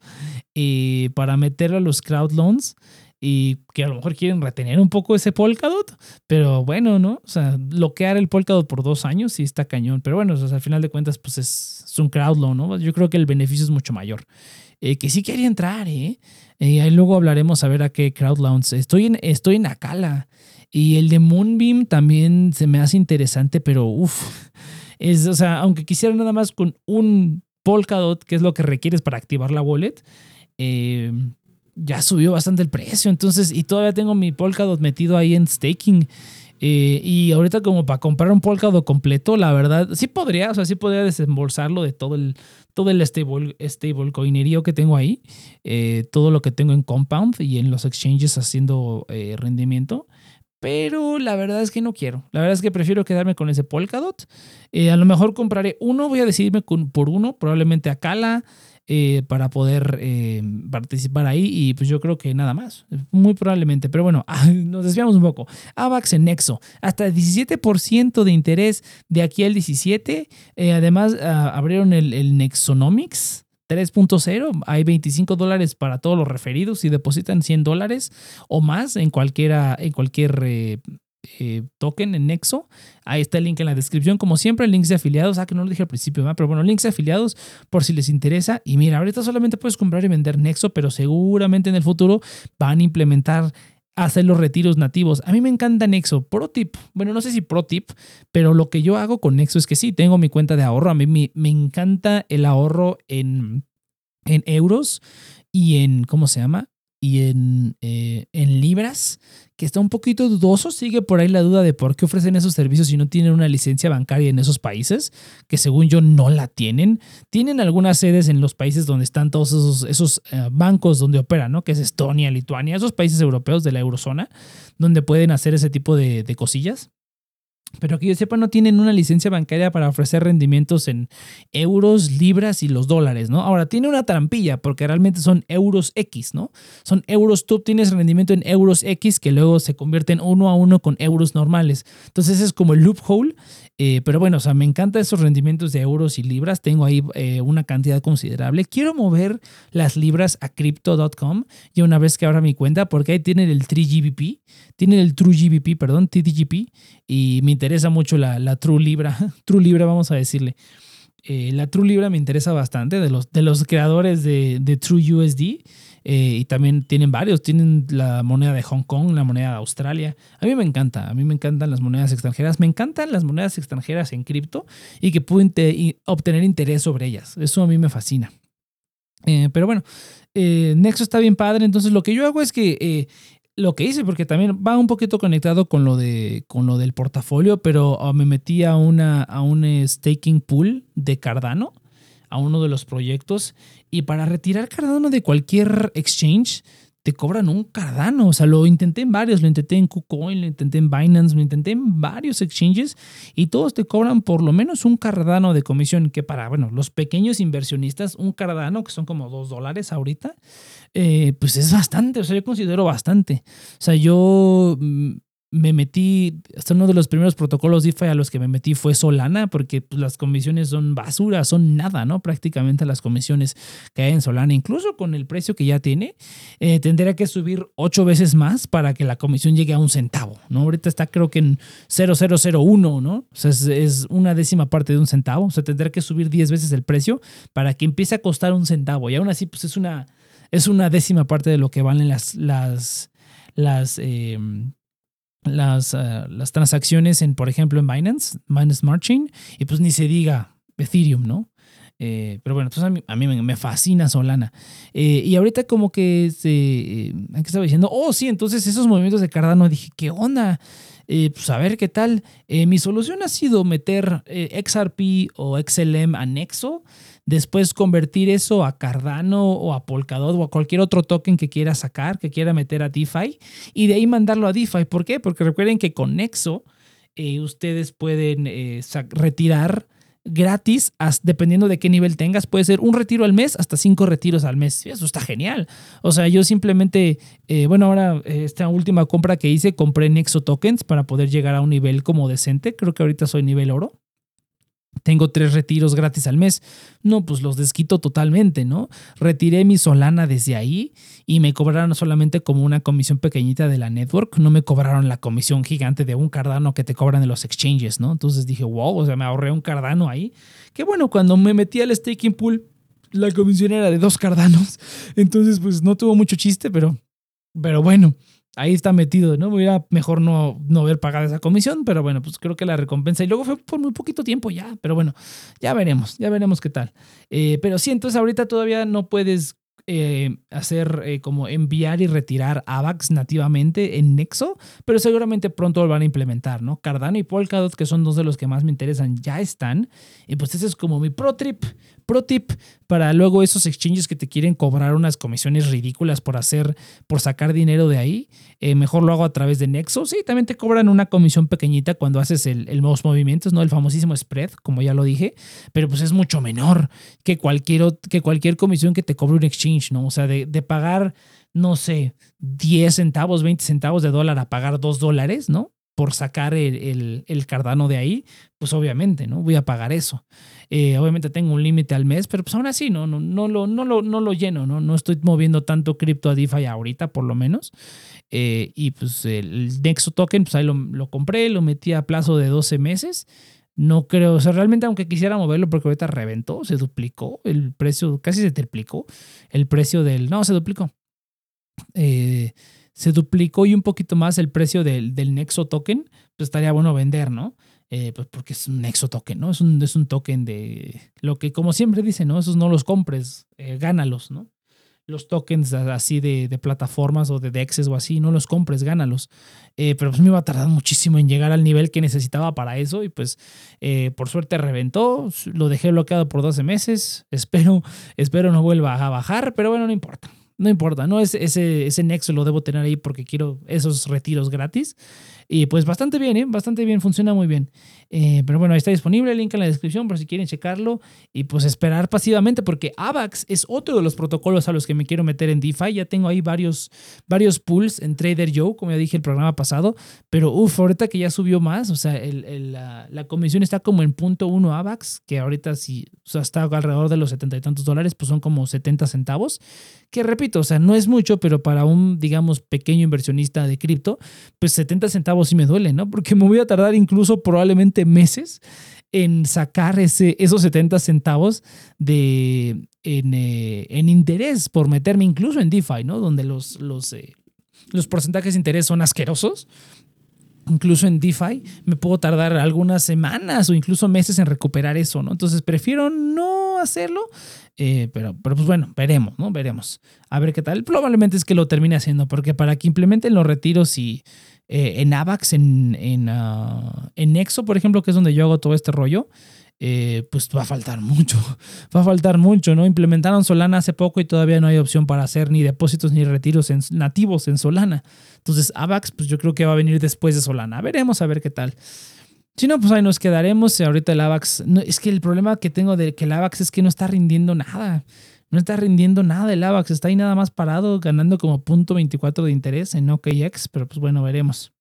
eh, para meterlo a los crowd loans y que a lo mejor quieren retener un poco ese Polkadot, pero bueno, ¿no? O sea, bloquear el Polkadot por dos años sí está cañón, pero bueno, al final de cuentas, pues es, un crowdloan, ¿no? Yo creo que el beneficio es mucho mayor. Eh, que sí quería entrar, ¿eh? ¿eh? Ahí luego hablaremos a ver a qué crowdloans. Estoy en, estoy en Akala y el de Moonbeam también se me hace interesante, pero uff, es, o sea, aunque quisiera nada más con un Polkadot, que es lo que requieres para activar la wallet, eh, ya subió bastante el precio. Entonces, y todavía tengo mi Polkadot metido ahí en staking. Eh, y ahorita como para comprar un Polkadot completo, la verdad, sí podría, o sea, sí podría desembolsarlo de todo el, todo el stable, stablecoinerío que tengo ahí, eh, todo lo que tengo en Compound y en los exchanges haciendo eh, rendimiento. Pero la verdad es que no quiero. La verdad es que prefiero quedarme con ese Polkadot. a lo mejor compraré uno, voy a decidirme por uno, probablemente a Kala. Eh, para poder eh, participar ahí y pues yo creo que nada más, muy probablemente. Pero bueno, nos desviamos un poco. AVAX en Nexo, hasta 17% de interés de aquí al 17. Eh, además, ah, abrieron el, el Nexonomics. 3.0, hay 25 dólares para todos los referidos y depositan 100 dólares o más en, cualquiera, en cualquier eh, token en Nexo. Ahí está el link en la descripción. Como siempre, links de afiliados. Ah, que no lo dije al principio, pero bueno, links de afiliados por si les interesa. Y mira, ahorita solamente puedes comprar y vender Nexo, pero seguramente en el futuro van a implementar hacer los retiros nativos. A mí me encanta Nexo. Pro tip. Bueno, no sé si pro tip, pero lo que yo hago con Nexo es que sí, tengo mi cuenta de ahorro. A mí me, me encanta el ahorro en, en euros y en, ¿cómo se llama? Y en, eh, en libras, que está un poquito dudoso. Sigue por ahí la duda de por qué ofrecen esos servicios si no tienen una licencia bancaria en esos países, que según yo no la tienen. Tienen algunas sedes en los países donde están todos esos, esos eh, bancos donde operan, ¿no? Que es Estonia, Lituania, esos países europeos de la eurozona, donde pueden hacer ese tipo de, de cosillas. Pero que yo sepa, no tienen una licencia bancaria para ofrecer rendimientos en euros, libras y los dólares, ¿no? Ahora, tiene una trampilla porque realmente son euros X, ¿no? Son euros, tú tienes rendimiento en euros X que luego se convierten uno a uno con euros normales. Entonces es como el loophole eh, pero bueno, o sea, me encantan esos rendimientos de euros y libras. Tengo ahí eh, una cantidad considerable. Quiero mover las libras a crypto.com y una vez que abra mi cuenta, porque ahí tienen el 3GBP, tienen el True GBP, perdón, TDGP, y me interesa mucho la, la True Libra. True Libra, vamos a decirle. Eh, la True Libra me interesa bastante de los, de los creadores de, de True USD. Eh, y también tienen varios, tienen la moneda de Hong Kong, la moneda de Australia. A mí me encanta, a mí me encantan las monedas extranjeras, me encantan las monedas extranjeras en cripto y que pueden obtener interés sobre ellas. Eso a mí me fascina. Eh, pero bueno, eh, Nexo está bien padre, entonces lo que yo hago es que lo que hice, porque también va un poquito conectado con lo, de, con lo del portafolio, pero ah, me metí a, una, a un staking pool de Cardano, a uno de los proyectos, y para retirar Cardano de cualquier exchange, te cobran un Cardano. O sea, lo intenté en varios, lo intenté en KuCoin, lo intenté en Binance, lo intenté en varios exchanges y todos te cobran por lo menos un Cardano de comisión, que para, bueno, los pequeños inversionistas, un Cardano, que son como dos dólares ahorita, eh, pues es bastante, o sea, yo considero bastante. O sea, yo mm, me metí, hasta uno de los primeros protocolos DeFi a los que me metí fue Solana, porque pues, las comisiones son basura, son nada, ¿no? Prácticamente las comisiones que hay en Solana, incluso con el precio que ya tiene, eh, tendría que subir ocho veces más para que la comisión llegue a un centavo, ¿no? Ahorita está creo que en 0.001, ¿no? O sea, es, una décima parte de un centavo, o sea, tendría que subir diez veces el precio para que empiece a costar un centavo, y aún así, pues es una, es una décima parte de lo que valen las, las, las, em, las, eh, las transacciones en, por ejemplo, en Binance, Binance Smart Chain, y pues ni se diga Ethereum, ¿no? Eh, pero bueno, entonces a mí, me, fascina Solana. Eh, y ahorita como que se, eh, estaba diciendo, oh sí, entonces esos movimientos de Cardano, dije, ¿qué onda? pues a ver qué tal. mi solución ha sido meter XRP o XLM anexo después convertir eso a Cardano o a Polkadot o a cualquier otro token que quiera sacar, que quiera meter a DeFi y de ahí mandarlo a DeFi. ¿Por qué? Porque recuerden que con Nexo eh, ustedes pueden eh, retirar gratis, dependiendo de qué nivel tengas. Puede ser un retiro al mes hasta cinco retiros al mes. Eso está genial. O sea, yo simplemente, eh, bueno, ahora esta última compra que hice, compré Nexo tokens para poder llegar a un nivel como decente. Creo que ahorita soy nivel oro tengo tres retiros gratis al mes. No, pues los desquito totalmente, ¿no? Retiré mi Solana desde ahí y me cobraron solamente como una comisión pequeñita de la network. No me cobraron la comisión gigante de un Cardano que te cobran en los exchanges, ¿no? Entonces dije, wow, o sea, me ahorré un Cardano ahí. Que bueno, cuando me metí al staking pool, la comisión era de dos Cardanos. Entonces, pues no tuvo mucho chiste, pero, pero bueno ahí está metido, ¿no? Hubiera mejor no, no haber pagado esa comisión, pero bueno, pues creo que la recompensa. Y luego fue por muy poquito tiempo ya, pero bueno, ya veremos, ya veremos qué tal. Eh, pero sí, entonces ahorita todavía no puedes eh, hacer eh, como enviar y retirar AVAX nativamente en Nexo, pero seguramente pronto lo van a implementar, ¿no? Cardano y Polkadot, que son dos de los que más me interesan, ya están. Y pues ese es como mi pro trip, pro tip para luego esos exchanges que te quieren cobrar unas comisiones ridículas por hacer, por sacar dinero de ahí. Eh, mejor lo hago a través de Nexo. Sí, también te cobran una comisión pequeñita cuando haces el, el, los movimientos, ¿no? El famosísimo spread, como ya lo dije, pero pues es mucho menor que cualquier, que cualquier comisión que te cobre un exchange ¿no? O sea, de, pagar, no sé, 10 centavos, 20 centavos de dólar a pagar 2 dólares, ¿no? Por sacar el, el, Cardano de ahí, pues obviamente, ¿no? Voy a pagar eso. Eh, obviamente tengo un límite al mes, pero pues aún así, ¿no? No, no, lo, no, lo, no lo lleno, ¿no? No estoy moviendo tanto cripto a DeFi ahorita, por lo menos. Eh, y pues el Nexo Token, pues ahí lo, lo compré, lo metí a plazo de 12 meses no creo, o sea, realmente aunque quisiera moverlo porque ahorita reventó, se duplicó el precio, casi se triplicó el precio del, no, se duplicó. Eh, se duplicó y un poquito más el precio del, del Nexo token, pues estaría bueno vender, ¿no? Eh, pues porque es un Nexo token, ¿no? Es un, es un token de lo que, como siempre dicen, ¿no? Esos no los compres, eh, gánalos, ¿no? los tokens así de, plataformas o de dexes o así, no los compres, gánalos. Eh, pero pues me iba a tardar muchísimo en llegar al nivel que necesitaba para eso y pues eh, por suerte reventó, lo dejé bloqueado por 12 meses, espero, espero no vuelva a bajar, pero bueno, no importa. No importa, no ese, ese nexo lo debo tener ahí porque quiero esos retiros gratis. Y pues bastante bien, ¿eh? Bastante bien, funciona muy bien. Eh, pero bueno, ahí está disponible el link en la descripción por si quieren checarlo y pues esperar pasivamente porque AVAX es otro de los protocolos a los que me quiero meter en DeFi. Ya tengo ahí varios, varios pools en Trader Joe, como ya dije el programa pasado, pero uff, ahorita que ya subió más, o sea, el, la, la, comisión está como en punto uno AVAX, que ahorita sí, o está alrededor de los setenta y tantos dólares, pues son como 70 centavos, que repito, o sea, no es mucho, pero para un, digamos, pequeño inversionista de cripto, pues 70 centavos sí me duele, ¿no? Porque me voy a tardar incluso probablemente meses en sacar ese, esos 70 centavos de, en, eh, en, interés por meterme incluso en DeFi, ¿no? Donde los, los, eh, los porcentajes de interés son asquerosos. Incluso en DeFi me puedo tardar algunas semanas o incluso meses en recuperar eso, ¿no? Entonces prefiero no hacerlo Eh, pero, pero pues bueno, veremos, ¿no? Veremos. A ver qué tal. Probablemente es que lo termine haciendo, porque para que implementen los retiros y eh, en AVAX, en, en, uh, en Nexo, por ejemplo, que es donde yo hago todo este rollo, eh, pues va a faltar mucho, va a faltar mucho, ¿no? Implementaron Solana hace poco y todavía no hay opción para hacer ni depósitos ni retiros en, nativos en Solana. Entonces, AVAX, pues yo creo que va a venir después de Solana. Veremos a ver qué tal. Si no, pues ahí nos quedaremos. Ahorita el AVAX, es que el problema que tengo de que el AVAX es que no está rindiendo nada. No está rindiendo nada el AVAX, está ahí nada más parado, ganando como punto 24 de interés en OKX, pero pues bueno, veremos.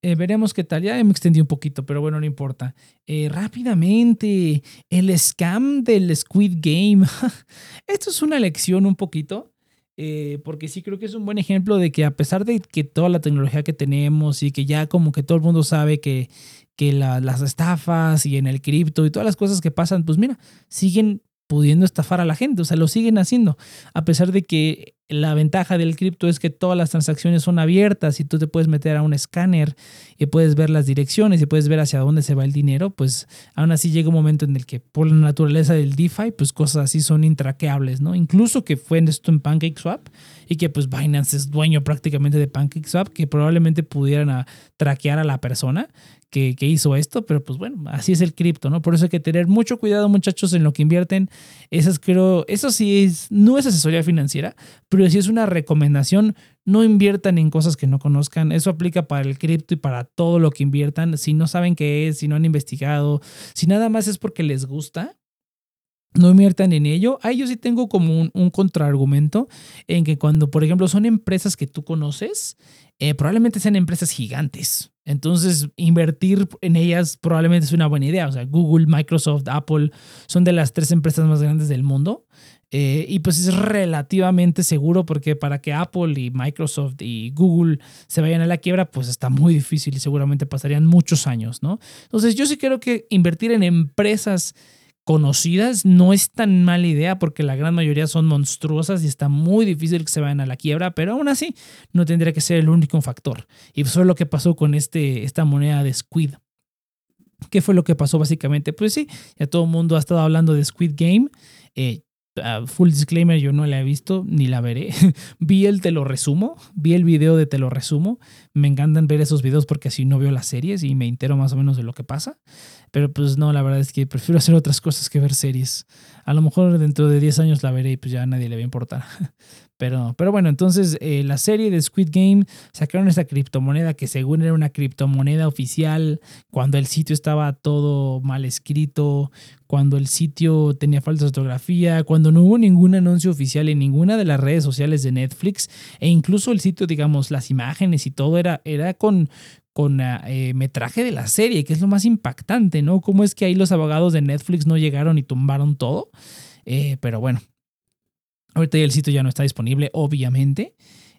Eh, veremos qué tal. Ya me extendí un poquito, pero bueno, no importa. Eh, rápidamente, el scam del Squid Game. Esto es una lección un poquito, eh, porque sí creo que es un buen ejemplo de que a pesar de que toda la tecnología que tenemos y que ya como que todo el mundo sabe que, que las estafas y en el cripto y todas las cosas que pasan, pues mira, siguen pudiendo estafar a la gente, o sea, lo siguen haciendo, a pesar de que la ventaja del cripto es que todas las transacciones son abiertas y tú te puedes meter a un escáner y puedes ver las direcciones y puedes ver hacia dónde se va el dinero, pues aún así llega un momento en el que por la naturaleza del DeFi, pues cosas así son intraqueables, ¿no? Incluso que fue en esto en PancakeSwap y que pues Binance es dueño prácticamente de PancakeSwap, que probablemente pudieran traquear a la persona que, hizo esto, pero pues bueno, así es el cripto, ¿no? Por eso hay que tener mucho cuidado, muchachos, en lo que invierten. Esas creo, eso sí es, no es asesoría financiera, pero sí es una recomendación. No inviertan en cosas que no conozcan. Eso aplica para el cripto y para todo lo que inviertan. Si no saben qué es, si no han investigado, si nada más es porque les gusta, no inviertan en ello. Ahí yo sí tengo como un, un, contraargumento en que cuando, por ejemplo, son empresas que tú conoces, eh, probablemente sean empresas gigantes. Entonces, invertir en ellas probablemente es una buena idea. O sea, Google, Microsoft, Apple son de las tres empresas más grandes del mundo. Eh, y pues es relativamente seguro porque para que Apple y Microsoft y Google se vayan a la quiebra, pues está muy difícil y seguramente pasarían muchos años, ¿no? Entonces yo sí creo que invertir en empresas conocidas no es tan mala idea porque la gran mayoría son monstruosas y está muy difícil que se vayan a la quiebra, pero aún así no tendría que ser el único factor. Y eso es lo que pasó con este, esta moneda de Squid. ¿Qué fue lo que pasó básicamente? Pues sí, ya todo el mundo ha estado hablando de Squid Game. Eh, Ah, full disclaimer, yo no la he visto ni la veré. vi el te lo resumo, vi el video de te lo resumo. Me encantan ver esos videos porque así no veo las series y me entero más o menos de lo que pasa. Pero pues no, la verdad es que prefiero hacer otras cosas que ver series. A lo mejor dentro de 10 años la veré y pues ya a nadie le va a importar. Pero, pero bueno, entonces eh, la serie de Squid Game sacaron esa criptomoneda que según era una criptomoneda oficial, cuando el sitio estaba todo mal escrito, cuando el sitio tenía falta de fotografía, cuando no hubo ningún anuncio oficial en ninguna de las redes sociales de Netflix, e incluso el sitio, digamos, las imágenes y todo era, era con, con ah, eh, metraje de la serie, que es lo más impactante, ¿no? ¿Cómo es que ahí los abogados de Netflix no llegaron y tumbaron todo? Eh, pero bueno, Ahorita el sitio ya no está disponible, obviamente.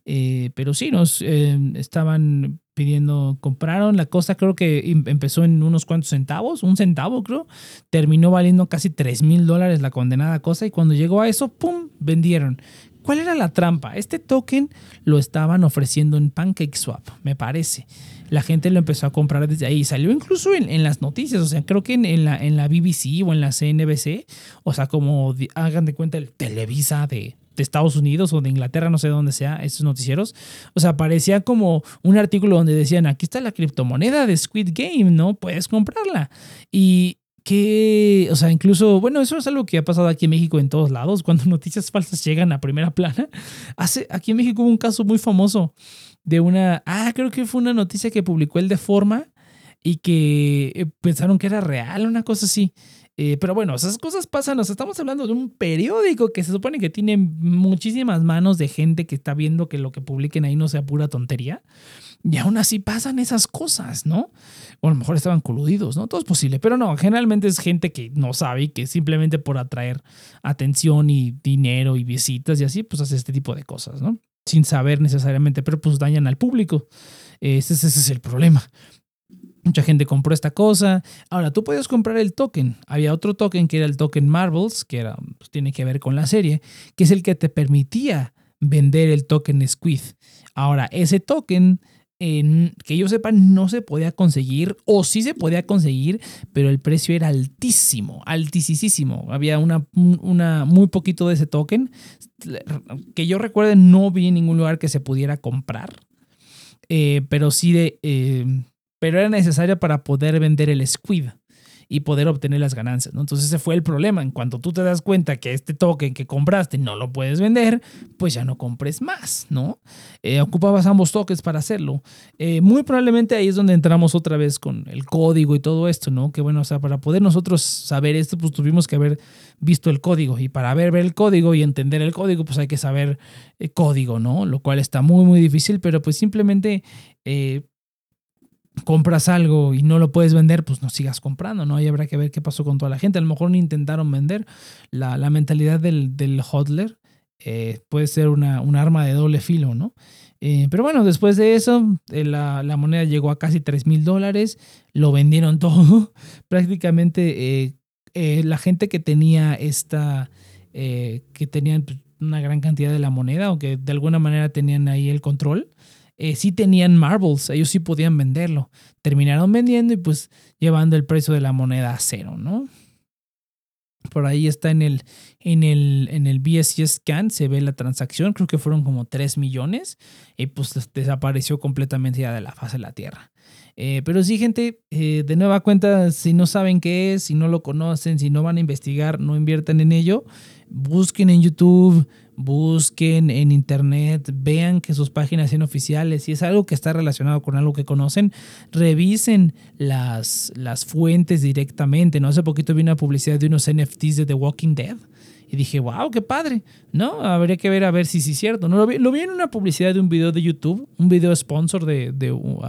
Eh, pero sí, nos eh, estaban pidiendo, compraron la cosa, creo que em, empezó en unos cuantos centavos, un centavo creo, terminó valiendo casi 3 mil dólares la condenada cosa y cuando llegó a eso, ¡pum!, vendieron. ¿Cuál era la trampa? Este token lo estaban ofreciendo en PancakeSwap, me parece. La gente lo empezó a comprar desde ahí. Salió incluso en, las noticias, o sea, creo que en, la, en la BBC o en la CNBC, o sea, como hagan de cuenta el Televisa de, Estados Unidos o de Inglaterra, no sé dónde sea, estos noticieros. O sea, parecía como un artículo donde decían, aquí está la criptomoneda de Squid Game, ¿no? Puedes comprarla. Y, que, o sea, incluso, bueno, eso es algo que ha pasado aquí en México en todos lados, cuando noticias falsas llegan a primera plana. Hace, aquí en México hubo un caso muy famoso de una, ah, creo que fue una noticia que publicó el de forma y que eh, pensaron que era real, una cosa así. Eh, pero bueno, esas cosas pasan. Nos estamos hablando de un periódico que se supone que tiene muchísimas manos de gente que está viendo que lo que publiquen ahí no sea pura tontería. Y aún así pasan esas cosas, ¿no? O a lo mejor estaban coludidos, ¿no? Todo es posible. Pero no, generalmente es gente que no sabe y que simplemente por atraer atención y dinero y visitas y así, pues hace este tipo de cosas, ¿no? Sin saber necesariamente, pero pues dañan al público. Ese, ese es el problema. Mucha gente compró esta cosa. Ahora, tú puedes comprar el token. Había otro token que era el token Marvels, que era, pues, tiene que ver con la serie, que es el que te permitía vender el token Squid. Ahora, ese token que yo sepa, no se podía conseguir, o sí se podía conseguir, pero el precio era altísimo, altísimo. Había una, una, muy poquito de ese token. Que yo recuerde, no vi en ningún lugar que se pudiera comprar. Eh, pero sí de. Eh, pero era necesario para poder vender el squid y poder obtener las ganancias. ¿no? Entonces ese fue el problema. En cuanto tú te das cuenta que este token que compraste no lo puedes vender, pues ya no compres más, ¿no? Eh, ocupabas ambos tokens para hacerlo. Eh, muy probablemente ahí es donde entramos otra vez con el código y todo esto, ¿no? Que bueno, o sea, para poder nosotros saber esto, pues tuvimos que haber visto el código. Y para ver, el código y entender el código, pues hay que saber el eh, código, ¿no? Lo cual está muy, muy difícil, pero pues simplemente compras algo y no lo puedes vender, pues no sigas comprando, ¿no? Y habrá que ver qué pasó con toda la gente. A lo mejor no intentaron vender. La, mentalidad del, del hodler eh, puede ser una, un arma de doble filo, ¿no? Eh, pero bueno, después de eso, eh, la, moneda llegó a casi 3 mil dólares, lo vendieron todo. Prácticamente la gente que tenía esta, que tenían pues, una gran cantidad de la moneda o que de alguna manera tenían ahí el control, eh, sí tenían marbles, ellos sí podían venderlo. Terminaron vendiendo y pues llevando el precio de la moneda a cero, ¿no? Por ahí está en el, en el, en el BSC scan, se ve la transacción, creo que fueron como 3 millones y pues desapareció completamente ya de la faz de la Tierra. Eh, pero sí, gente, eh, de nueva cuenta, si no saben qué es, si no lo conocen, si no van a investigar, no inviertan en ello, busquen en YouTube, busquen en internet, vean que sus páginas sean oficiales. Si es algo que está relacionado con algo que conocen, revisen las, las fuentes directamente. ¿no? Hace poquito vi una publicidad de unos NFTs de The Walking Dead. Y dije, wow, qué padre, ¿no? Habría que ver a ver si sí es cierto. No, lo, vi, lo vi en una publicidad de un video de YouTube, un video sponsor de, de, uh,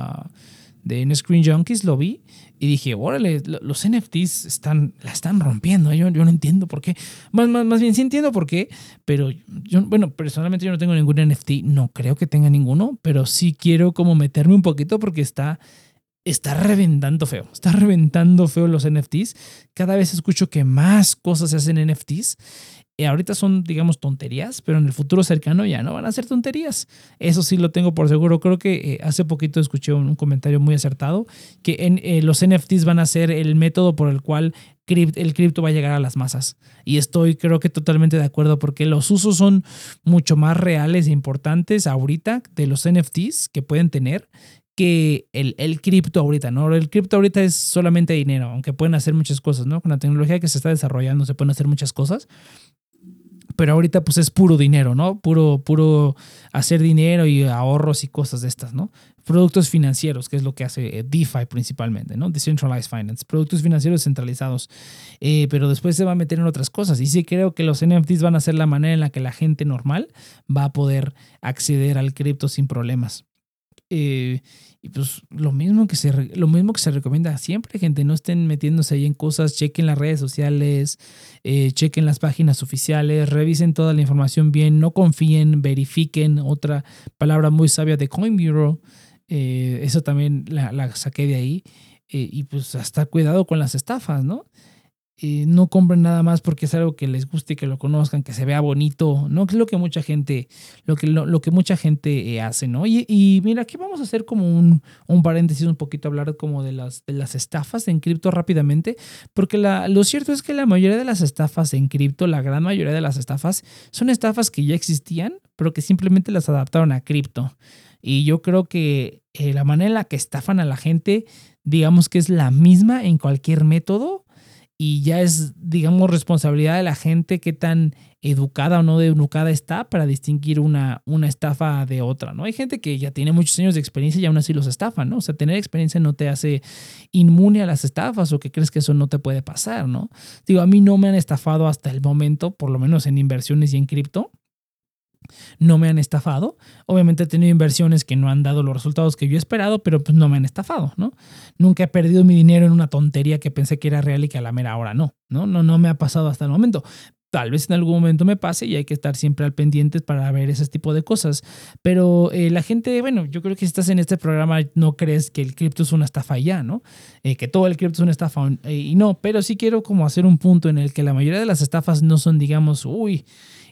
de Screen Junkies, lo vi y dije, órale, los NFTs están, la están rompiendo. Yo, yo no entiendo por qué. Más, más, más bien sí entiendo por qué, pero yo, bueno, personalmente yo no tengo ningún NFT, no creo que tenga ninguno, pero sí quiero como meterme un poquito porque está, está reventando feo. Está reventando feo los NFTs. Cada vez escucho que más cosas se hacen en NFTs ahorita son, digamos, tonterías, pero en el futuro cercano ya no van a ser tonterías. Eso sí lo tengo por seguro. Creo que eh, hace poquito escuché un, comentario muy acertado, que eh, los NFTs van a ser el método por el cual el cripto va a llegar a las masas. Y estoy creo que totalmente de acuerdo porque los usos son mucho más reales e importantes ahorita de los NFTs que pueden tener que el, el cripto ahorita, ¿no? El cripto ahorita es solamente dinero, aunque pueden hacer muchas cosas, ¿no? Con la tecnología que se está desarrollando se pueden hacer muchas cosas, pero ahorita pues es puro dinero, ¿no? Puro, puro hacer dinero y ahorros y cosas de estas, ¿no? Productos financieros, que es lo que hace eh, DeFi principalmente, ¿no? Decentralized Finance, productos financieros centralizados. Eh, pero después se va a meter en otras cosas. Y sí creo que los NFTs van a ser la manera en la que la gente normal va a poder acceder al cripto sin problemas. Eh, y pues lo mismo, que se, lo mismo que se recomienda siempre, gente, no estén metiéndose ahí en cosas, chequen las redes sociales, eh, chequen las páginas oficiales, revisen toda la información bien, no confíen, verifiquen, otra palabra muy sabia de CoinBureau, eh, eso también la, saqué de ahí, eh, y pues hasta cuidado con las estafas, ¿no? No compren nada más porque es algo que les guste, que lo conozcan, que se vea bonito, ¿no? Es lo que mucha gente, lo que, lo, que mucha gente eh, hace, ¿no? Y, y, mira, aquí vamos a hacer como un, un, paréntesis, un poquito hablar como de las, de las estafas en cripto rápidamente, porque la, lo cierto es que la mayoría de las estafas en cripto, la gran mayoría de las estafas, son estafas que ya existían, pero que simplemente las adaptaron a cripto. Y yo creo que eh, la manera en la que estafan a la gente, digamos que es la misma en cualquier método, y ya es, digamos, responsabilidad de la gente qué tan educada o no educada está para distinguir una, una estafa de otra, ¿no? Hay gente que ya tiene muchos años de experiencia y aún así los estafan, ¿no? O sea, tener experiencia no te hace inmune a las estafas o que crees que eso no te puede pasar, ¿no? Digo, a mí no me han estafado hasta el momento, por lo menos en inversiones y en cripto, no me han estafado. Obviamente he tenido inversiones que no han dado los resultados que yo he esperado, pero pues no me han estafado, ¿no? Nunca he perdido mi dinero en una tontería que pensé que era real y que a la mera hora no, ¿no? No, no me ha pasado hasta el momento. Tal vez en algún momento me pase y hay que estar siempre al pendiente para ver ese tipo de cosas. Pero eh, la gente, bueno, yo creo que si estás en este programa no crees que el cripto es una estafa ya, ¿no? Eh, que todo el cripto es una estafa y no, pero sí quiero como hacer un punto en el que la mayoría de las estafas no son, digamos, uy,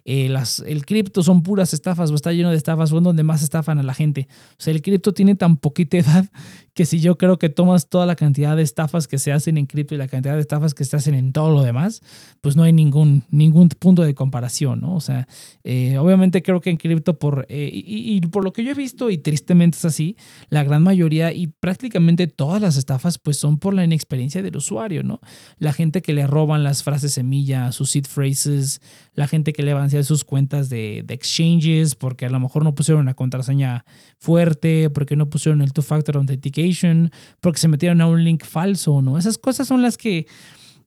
eh, las, el cripto son puras estafas o está lleno de estafas, son donde más estafan a la gente. O sea, el cripto tiene tan poquita edad que si yo creo que tomas toda la cantidad de estafas que se hacen en cripto y la cantidad de estafas que se hacen en todo lo demás, pues no hay ningún, ningún punto de comparación, ¿no? O sea, eh, obviamente creo que en cripto, por, eh, y, por lo que yo he visto, y tristemente es así, la gran mayoría y prácticamente todas las estafas, pues son por la inexperiencia del usuario, ¿no? La gente que le roban las frases semilla, sus seed phrases, la gente que le van a sus cuentas de, de exchanges, porque a lo mejor no pusieron una contraseña fuerte, porque no pusieron el two-factor authentication porque se metieron a un link falso, ¿no? Esas cosas son las que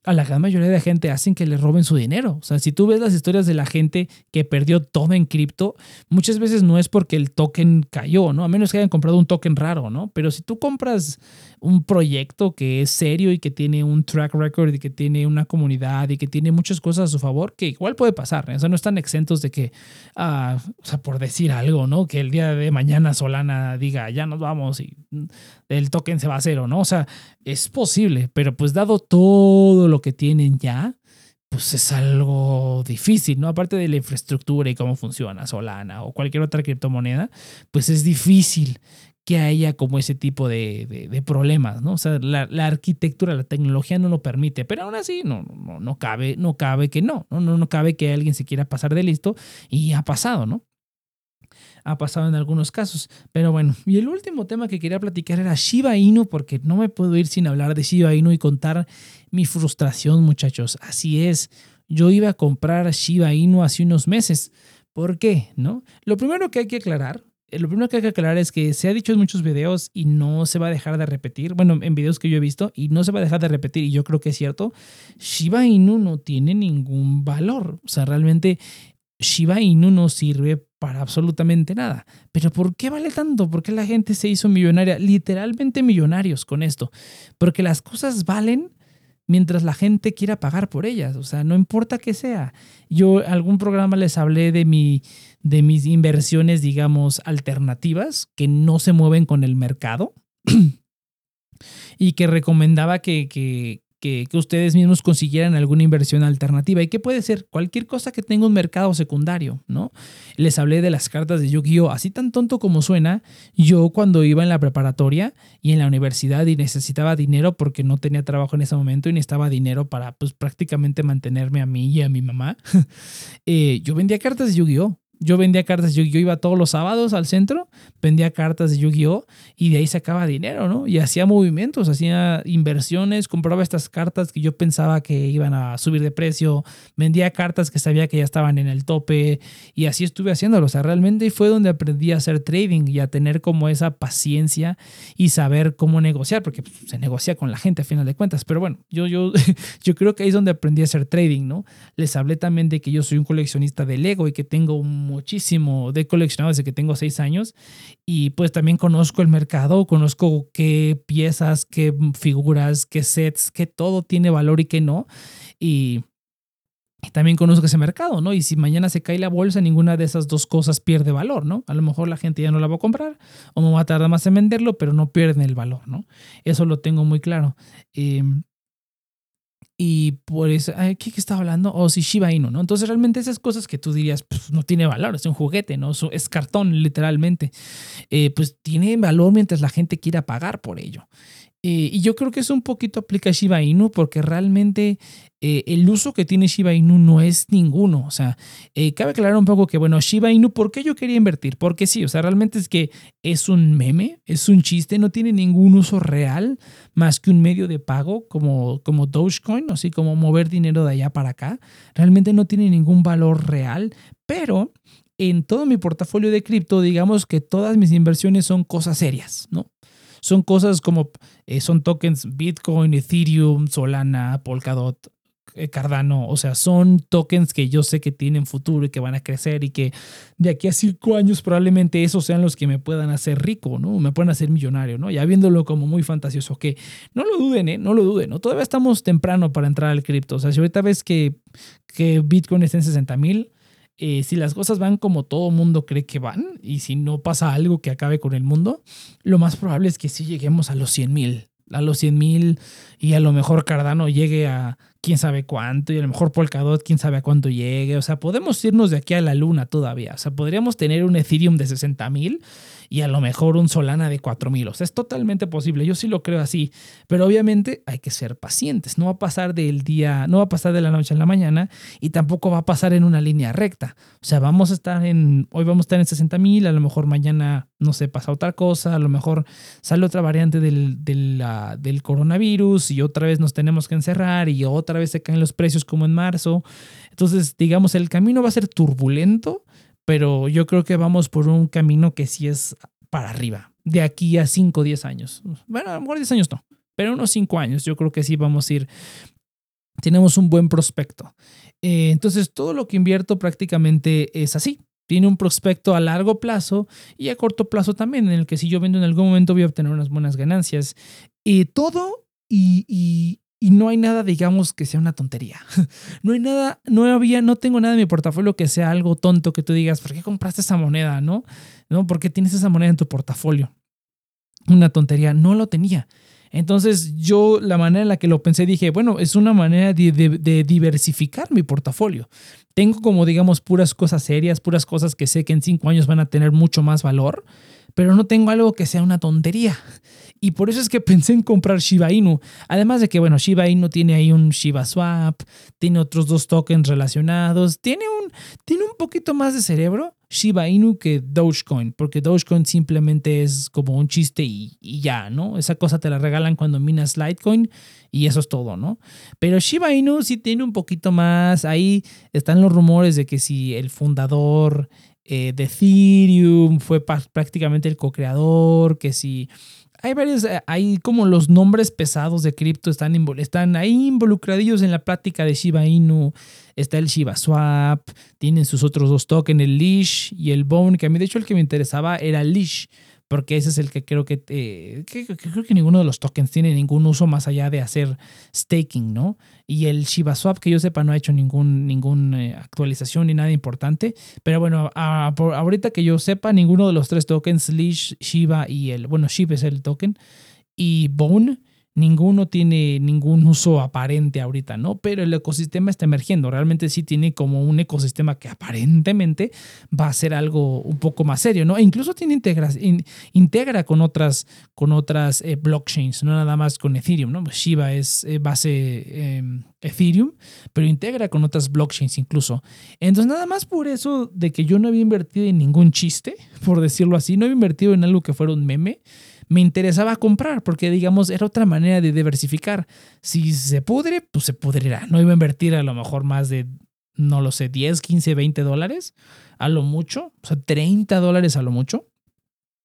a la gran mayoría de gente hacen que le roben su dinero. O sea, si tú ves las historias de la gente que perdió todo en cripto, muchas veces no es porque el token cayó, ¿no? A menos que hayan comprado un token raro, ¿no? Pero si tú compras un proyecto que es serio y que tiene un track record y que tiene una comunidad y que tiene muchas cosas a su favor, que igual puede pasar, ¿eh? o sea, no están exentos de que, ah, o sea, por decir algo, ¿no? Que el día de mañana Solana diga, ya nos vamos y el token se va a cero, ¿no? O sea, es posible, pero pues dado todo lo que tienen ya, pues es algo difícil, ¿no? Aparte de la infraestructura y cómo funciona Solana o cualquier otra criptomoneda, pues es difícil que haya como ese tipo de, problemas, ¿no? O sea, la, arquitectura, la tecnología no lo permite, pero aún así no, no, no cabe, no cabe que no, no, no, no cabe que alguien se quiera pasar de listo y ha pasado, ¿no? Ha pasado en algunos casos. Pero bueno, y el último tema que quería platicar era Shiba Inu, porque no me puedo ir sin hablar de Shiba Inu y contar mi frustración, muchachos. Así es, yo iba a comprar Shiba Inu hace unos meses. ¿Por qué? ¿No? Lo primero que hay que aclarar eh, lo primero que hay que aclarar es que se ha dicho en muchos videos y no se va a dejar de repetir, bueno, en videos que yo he visto, y no se va a dejar de repetir, y yo creo que es cierto, Shiba Inu no tiene ningún valor. O sea, realmente Shiba Inu no sirve para absolutamente nada. Pero ¿por qué vale tanto? ¿Por qué la gente se hizo millonaria? Literalmente millonarios con esto. Porque las cosas valen mientras la gente quiera pagar por ellas. O sea, no importa que sea. Yo algún programa les hablé de mi de mis inversiones, digamos, alternativas que no se mueven con el mercado y que recomendaba que, que, que, ustedes mismos consiguieran alguna inversión alternativa. ¿Y qué puede ser? Cualquier cosa que tenga un mercado secundario, ¿no? Les hablé de las cartas de Yu-Gi-Oh! Así tan tonto como suena, yo cuando iba en la preparatoria y en la universidad y necesitaba dinero porque no tenía trabajo en ese momento y necesitaba dinero para pues prácticamente mantenerme a mí y a mi mamá, eh, yo vendía cartas de Yu-Gi-Oh! Yo vendía cartas, yo, yo iba todos los sábados al centro, vendía cartas de Yu-Gi-Oh! y de ahí sacaba dinero, ¿no? Y hacía movimientos, hacía inversiones, compraba estas cartas que yo pensaba que iban a subir de precio, vendía cartas que sabía que ya estaban en el tope y así estuve haciéndolo. O sea, realmente fue donde aprendí a hacer trading y a tener como esa paciencia y saber cómo negociar, porque pues, se negocia con la gente a final de cuentas. Pero bueno, yo, yo, yo creo que ahí es donde aprendí a hacer trading, ¿no? Les hablé también de que yo soy un coleccionista de Lego y que tengo un muchísimo de coleccionado desde que tengo seis años y pues también conozco el mercado, conozco qué piezas, qué figuras, qué sets, qué todo tiene valor y qué no. Y, también conozco ese mercado, ¿no? Y si mañana se cae la bolsa, ninguna de esas dos cosas pierde valor, ¿no? A lo mejor la gente ya no la va a comprar o me va a tardar más en venderlo, pero no pierden el valor, ¿no? Eso lo tengo muy claro. Eh, y por eso, ¿qué, qué estaba hablando? O si Shiba Inu, ¿no? Entonces realmente esas cosas que tú dirías, pues no tiene valor, es un juguete, ¿no? Es cartón, literalmente. Eh, pues tiene valor mientras la gente quiera pagar por ello. Eh, y yo creo que eso un poquito aplica a Shiba Inu porque realmente eh, el uso que tiene Shiba Inu no es ninguno. O sea, eh, cabe aclarar un poco que, bueno, Shiba Inu, ¿por qué yo quería invertir? Porque sí, o sea, realmente es que es un meme, es un chiste, no tiene ningún uso real más que un medio de pago como, como Dogecoin, así como mover dinero de allá para acá. Realmente no tiene ningún valor real, pero en todo mi portafolio de cripto, digamos que todas mis inversiones son cosas serias, ¿no? Son cosas como, eh, son tokens Bitcoin, Ethereum, Solana, Polkadot, eh, Cardano. O sea, son tokens que yo sé que tienen futuro y que van a crecer y que de aquí a cinco años probablemente esos sean los que me puedan hacer rico, ¿no? Me puedan hacer millonario, ¿no? Ya viéndolo como muy fantasioso. Que no lo duden, ¿eh? No lo duden, ¿no? Todavía estamos temprano para entrar al cripto. O sea, si ahorita ves que, que Bitcoin está en 60 mil, eh, si las cosas van como todo mundo cree que van y si no pasa algo que acabe con el mundo, lo más probable es que sí lleguemos a los 100 mil, a los 100 mil y a lo mejor Cardano llegue a quién sabe cuánto, y a lo mejor Polkadot, quién sabe a cuánto llegue. O sea, podemos irnos de aquí a la luna todavía. O sea, podríamos tener un Ethereum de 60 mil y a lo mejor un Solana de 4000. O sea, es totalmente posible. Yo sí lo creo así. Pero obviamente hay que ser pacientes. No va a pasar del día, no va a pasar de la noche a la mañana y tampoco va a pasar en una línea recta. O sea, vamos a estar en, hoy vamos a estar en 60 mil, a lo mejor mañana, no sé, pasa otra cosa, a lo mejor sale otra variante del, del, del coronavirus y otra vez nos tenemos que encerrar y otra vez se caen los precios como en marzo. Entonces, digamos, el camino va a ser turbulento pero yo creo que vamos por un camino que sí es para arriba, de aquí a 5 o 10 años. Bueno, a lo mejor 10 años no, pero unos 5 años yo creo que sí vamos a ir, tenemos un buen prospecto. Eh, entonces, todo lo que invierto prácticamente es así. Tiene un prospecto a largo plazo y a corto plazo también, en el que si yo vendo en algún momento voy a obtener unas buenas ganancias. Y todo y no hay nada, digamos, que sea una tontería. No hay nada, no había, no tengo nada en mi portafolio que sea algo tonto que tú digas, ¿por qué compraste esa moneda? ¿No? ¿No? ¿Por qué tienes esa moneda en tu portafolio? Una tontería, no lo tenía. Entonces yo la manera en la que lo pensé dije, bueno, es una manera de, diversificar mi portafolio. Tengo como digamos puras cosas serias, puras cosas que sé que en cinco años van a tener mucho más valor, pero no tengo algo que sea una tontería. Y por eso es que pensé en comprar Shiba Inu. Además de que, bueno, Shiba Inu tiene ahí un Shiba Swap, tiene otros dos tokens relacionados, tiene un, tiene un poquito más de cerebro Shiba Inu que Dogecoin, porque Dogecoin simplemente es como un chiste y, y, ya, ¿no? Esa cosa te la regalan cuando minas Litecoin y eso es todo, ¿no? Pero Shiba Inu sí tiene un poquito más, ahí están los rumores de que si el fundador eh, de Ethereum fue prácticamente el co-creador, que si hay varios, eh, hay como los nombres pesados de cripto están, están ahí involucradillos en la plática de Shiba Inu. Está el Shiba Swap, tienen sus otros dos tokens, el Leash y el Bone, que a mí de hecho el que me interesaba era Leash porque ese es el que creo que, eh, creo que ninguno de los tokens tiene ningún uso más allá de hacer staking, ¿no? Y el Shiba Swap, que yo sepa, no ha hecho ningún, ninguna eh, actualización ni nada importante. Pero bueno, ahorita que yo sepa, ninguno de los tres tokens, Leash, Shiba y el, bueno, Shiba es el token, y Bone, ninguno tiene ningún uso aparente ahorita, ¿no? Pero el ecosistema está emergiendo. Realmente sí tiene como un ecosistema que aparentemente va a ser algo un poco más serio, ¿no? E incluso tiene integra, integra con otras, con otras eh, blockchains, no nada más con Ethereum, ¿no? Pues Shiba es eh, base em, Ethereum, pero integra con otras blockchains incluso. Entonces, nada más por eso de que yo no había invertido en ningún chiste, por decirlo así, no había invertido en algo que fuera un meme me interesaba comprar porque, digamos, era otra manera de diversificar. Si se pudre, pues se pudrirá. No iba a invertir a lo mejor más de, no lo sé, 10, 15, 20 dólares a lo mucho, o sea, 30 dólares a lo mucho,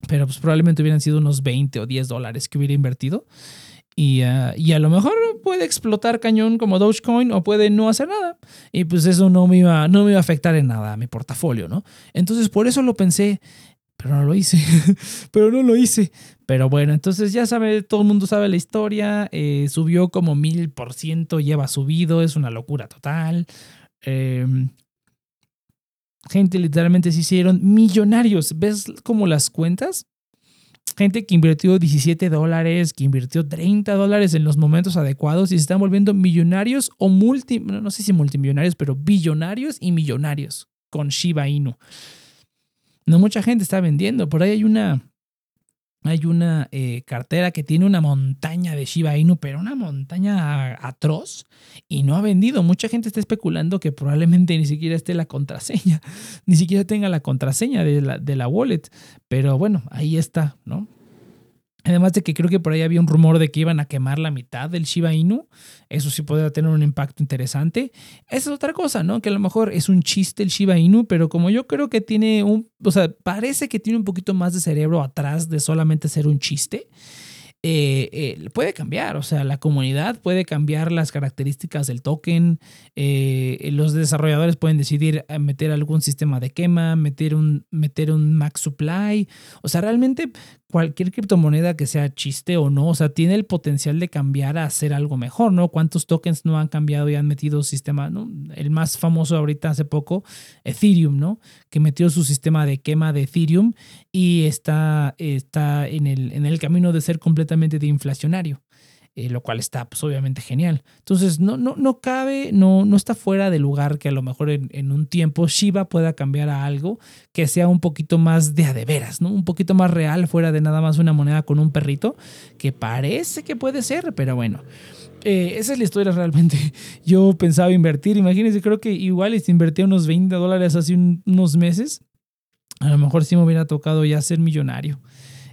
pero pues probablemente hubieran sido unos 20 o 10 dólares que hubiera invertido. Y, ah, y, a lo mejor puede explotar cañón como Dogecoin o puede no hacer nada. Y pues eso no me iba, no me iba a afectar en nada a mi portafolio, ¿no? Entonces por eso lo pensé pero no lo hice. pero no lo hice. Pero bueno, entonces ya sabe, todo el mundo sabe la historia. Eh, subió como mil por ciento, lleva subido, es una locura total. Em, gente literalmente se hicieron millonarios. ¿Ves como las cuentas? Gente que invirtió 17 dólares, que invirtió 30 dólares en los momentos adecuados y se están volviendo millonarios o multi, no sé si multimillonarios, pero billonarios y millonarios con Shiba Inu. No mucha gente está vendiendo. Por ahí hay una, hay una eh, cartera que tiene una montaña de Shiba Inu, pero una montaña atroz y no ha vendido. Mucha gente está especulando que probablemente ni siquiera esté la contraseña, ni siquiera tenga la contraseña de la, de la wallet. Pero bueno, ahí está, ¿no? Además de que creo que por ahí había un rumor de que iban a quemar la mitad del Shiba Inu. Eso sí podría tener un impacto interesante. Esa es otra cosa, ¿no? Que a lo mejor es un chiste el Shiba Inu, pero como yo creo que tiene un, o sea, parece que tiene un poquito más de cerebro atrás de solamente ser un chiste. Eh, eh, puede cambiar, o sea, la comunidad puede cambiar las características del token, eh, los desarrolladores pueden decidir meter algún sistema de quema, meter un, meter un max supply, o sea, realmente cualquier criptomoneda que sea chiste o no, o sea, tiene el potencial de cambiar a hacer algo mejor, ¿no? ¿Cuántos tokens no han cambiado y han metido sistema, ¿no? El más famoso ahorita hace poco, Ethereum, ¿no? Que metió su sistema de quema de Ethereum y está, está en, el, en el camino de ser completamente de inflacionario. eh, lo cual está pues, obviamente genial. Entonces, no, no, no cabe, no, no está fuera de lugar que a lo mejor en, un tiempo Shiba pueda cambiar a algo que sea un poquito más de a de veras, ¿no? Un poquito más real, fuera de nada más una moneda con un perrito, que parece que puede ser, pero bueno. Eh, esa es la historia realmente. Yo pensaba invertir, imagínense, creo que igual si invertía unos 20 dólares hace unos meses, a lo mejor sí me hubiera tocado ya ser millonario.